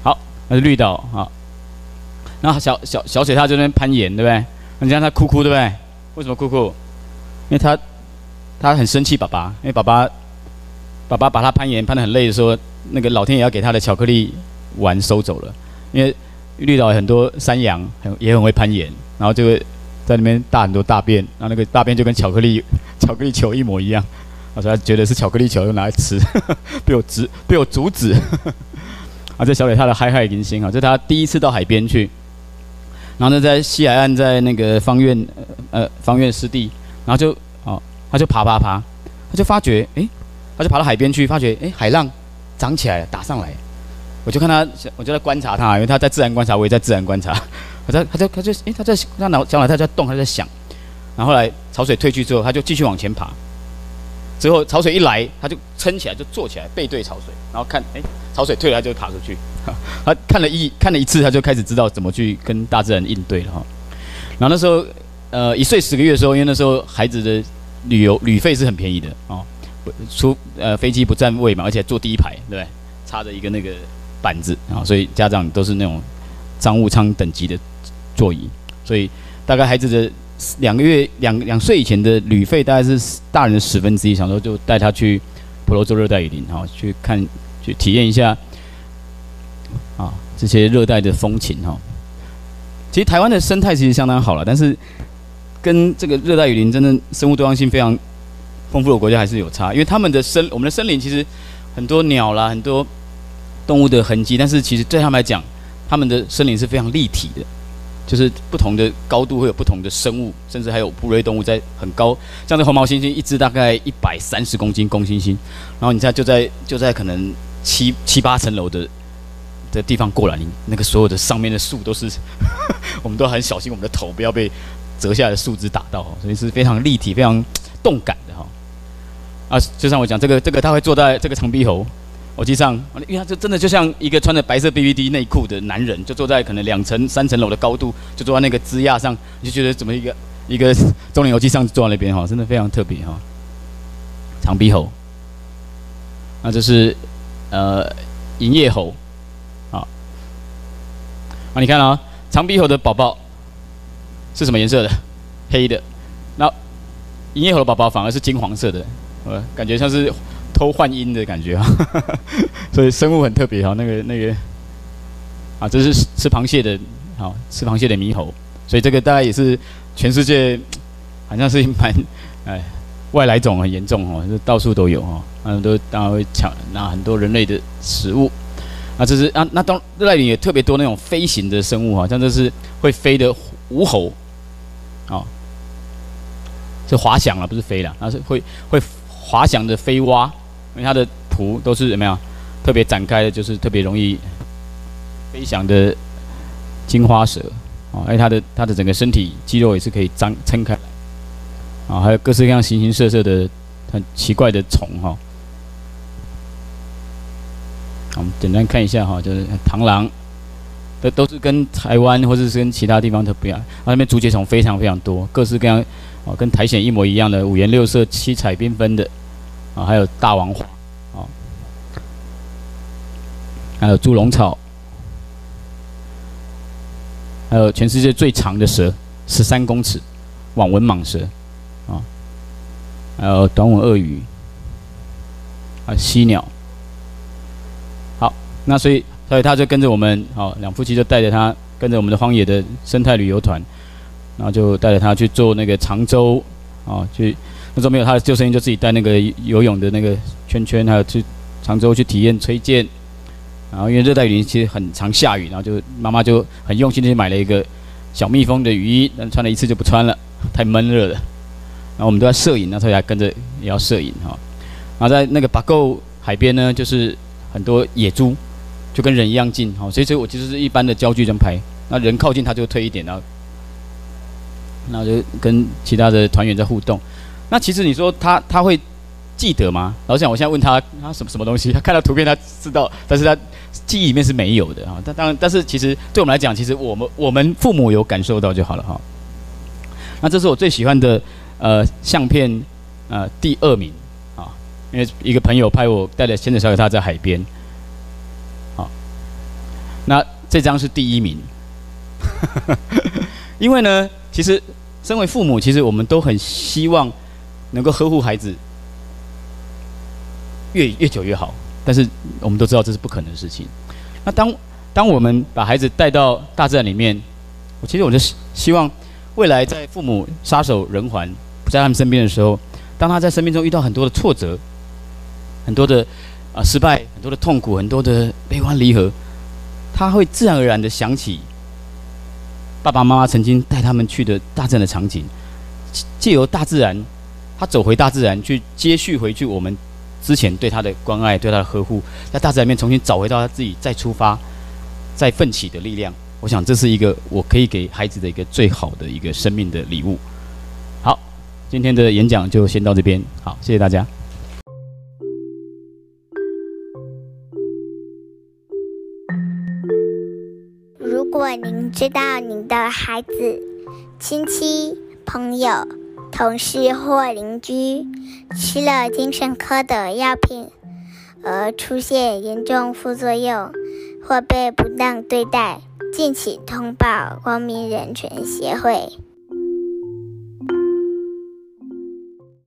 好，那是绿岛啊，然后小小小水獭在那边攀岩，对不对？你看他哭哭，对不对？为什么哭哭？因为他他很生气爸爸，因为爸爸爸爸把他攀岩攀得很累的时候，那个老天爷要给他的巧克力玩收走了，因为绿岛很多山羊，很也很会攀岩，然后就会在那边大很多大便，然后那个大便就跟巧克力 巧克力球一模一样，他说他觉得是巧克力球，就拿来吃，被我阻被我阻止。啊，这小磊他的嗨嗨迎新啊，这他第一次到海边去，然后呢，在西海岸，在那个方院呃方院湿地，然后就哦，他就爬爬爬，他就发觉诶，他就爬到海边去，发觉诶，海浪涨起来了，打上来，我就看他，我就在观察他，因为他在自然观察，我也在自然观察，他在他在他就诶，他在他脑将来他在动，他在想，然后后来潮水退去之后，他就继续往前爬。之后潮水一来，他就撑起来，就坐起来，背对潮水，然后看，哎，潮水退了，他就爬出去。他看了一看了一次，他就开始知道怎么去跟大自然应对了哈。然后那时候，呃，一岁十个月的时候，因为那时候孩子的旅游旅费是很便宜的哦，出呃飞机不占位嘛，而且坐第一排，对不对？插着一个那个板子啊，所以家长都是那种商务舱等级的座椅，所以大概孩子的。两个月两两岁以前的旅费大概是大人的十分之一，想说就带他去婆罗洲热带雨林，哈，去看去体验一下啊这些热带的风情哈。其实台湾的生态其实相当好了，但是跟这个热带雨林真的生物多样性非常丰富的国家还是有差，因为他们的森我们的森林其实很多鸟啦，很多动物的痕迹，但是其实对他们来讲，他们的森林是非常立体的。就是不同的高度会有不同的生物，甚至还有哺乳类动物在很高，像这红毛猩猩，一只大概一百三十公斤公猩猩，然后你在就在就在可能七七八层楼的的地方过来，你那个所有的上面的树都是，我们都很小心我们的头不要被折下来的树枝打到，所以是非常立体、非常动感的哈。啊，就像我讲这个这个，他会坐在这个长鼻猴。我记上，因为他就真的就像一个穿着白色 BVD 内裤的男人，就坐在可能两层、三层楼的高度，就坐在那个支架上，你就觉得怎么一个一个中年油机上坐在那边哈，真的非常特别哈。长鼻猴，那这是呃银叶猴，啊，啊你看啊，长鼻猴的宝宝是什么颜色的？黑的，那银叶猴的宝宝反而是金黄色的，呃，感觉像是。偷换音的感觉啊，所以生物很特别哈。那个那个啊，这是吃螃蟹的，好吃螃蟹的猕猴，所以这个大概也是全世界好像是蛮 哎外来种很严重哦，是到处都有哈，嗯，都当然会抢拿很多人类的食物。啊，这是啊，那当热带雨林也特别多那种飞行的生物哈，像这是会飞的无猴，啊，是滑翔了，不是飞了，它是会会滑翔的飞蛙。因为它的蹼都是怎么样，特别展开的，就是特别容易飞翔的金花蛇啊，而且它的它的整个身体肌肉也是可以张撑开来啊，还有各式各样形形色色的很奇怪的虫哈。我们简单看一下哈，就是螳螂，这都是跟台湾或者是跟其他地方特不一样，那边竹节虫非常非常多，各式各样啊，跟苔藓一模一样的五颜六色、七彩缤纷的。啊，还有大王花，啊，还有猪笼草，还有全世界最长的蛇，十三公尺，网纹蟒蛇，啊，还有短吻鳄鱼，啊，犀鸟。好，那所以，所以他就跟着我们，好，两夫妻就带着他跟着我们的荒野的生态旅游团，然后就带着他去做那个长洲，啊，去。那时候没有他的救生衣，就自己带那个游泳的那个圈圈，还有去长洲去体验吹箭。然后因为热带雨林其实很常下雨，然后就妈妈就很用心的去买了一个小蜜蜂的雨衣，但穿了一次就不穿了，太闷热了。然后我们都在摄影，那时候还跟着也要摄影哈。然后在那个巴沟海边呢，就是很多野猪，就跟人一样近哈，所以所以我其实是一般的焦距这样拍，那人靠近他就退一点，然后然后就跟其他的团员在互动。那其实你说他他会记得吗？老实讲，我现在问他他什么什么东西，他看到图片他知道，但是他记忆里面是没有的哈。但当然，但是其实对我们来讲，其实我们我们父母有感受到就好了哈。那这是我最喜欢的呃相片呃第二名啊，因为一个朋友拍我带着牵着小海獭在海边，好，那这张是第一名，因为呢，其实身为父母，其实我们都很希望。能够呵护孩子越越久越好，但是我们都知道这是不可能的事情。那当当我们把孩子带到大自然里面，我其实我就希望，未来在父母撒手人寰不在他们身边的时候，当他在生命中遇到很多的挫折、很多的啊、失败、很多的痛苦、很多的悲欢离合，他会自然而然的想起爸爸妈妈曾经带他们去的大自然的场景，借由大自然，他走回大自然去接续回去我们之前对他的关爱、对他的呵护，在大自然里面重新找回到他自己再出发、再奋起的力量。我想这是一个我可以给孩子的一个最好的一个生命的礼物。好，今天的演讲就先到这边。好，谢谢大家。如果您知道您的孩子、亲戚、朋友、同事或邻居吃了精神科的药品而出现严重副作用，或被不当对待，敬请通报光明人权协会。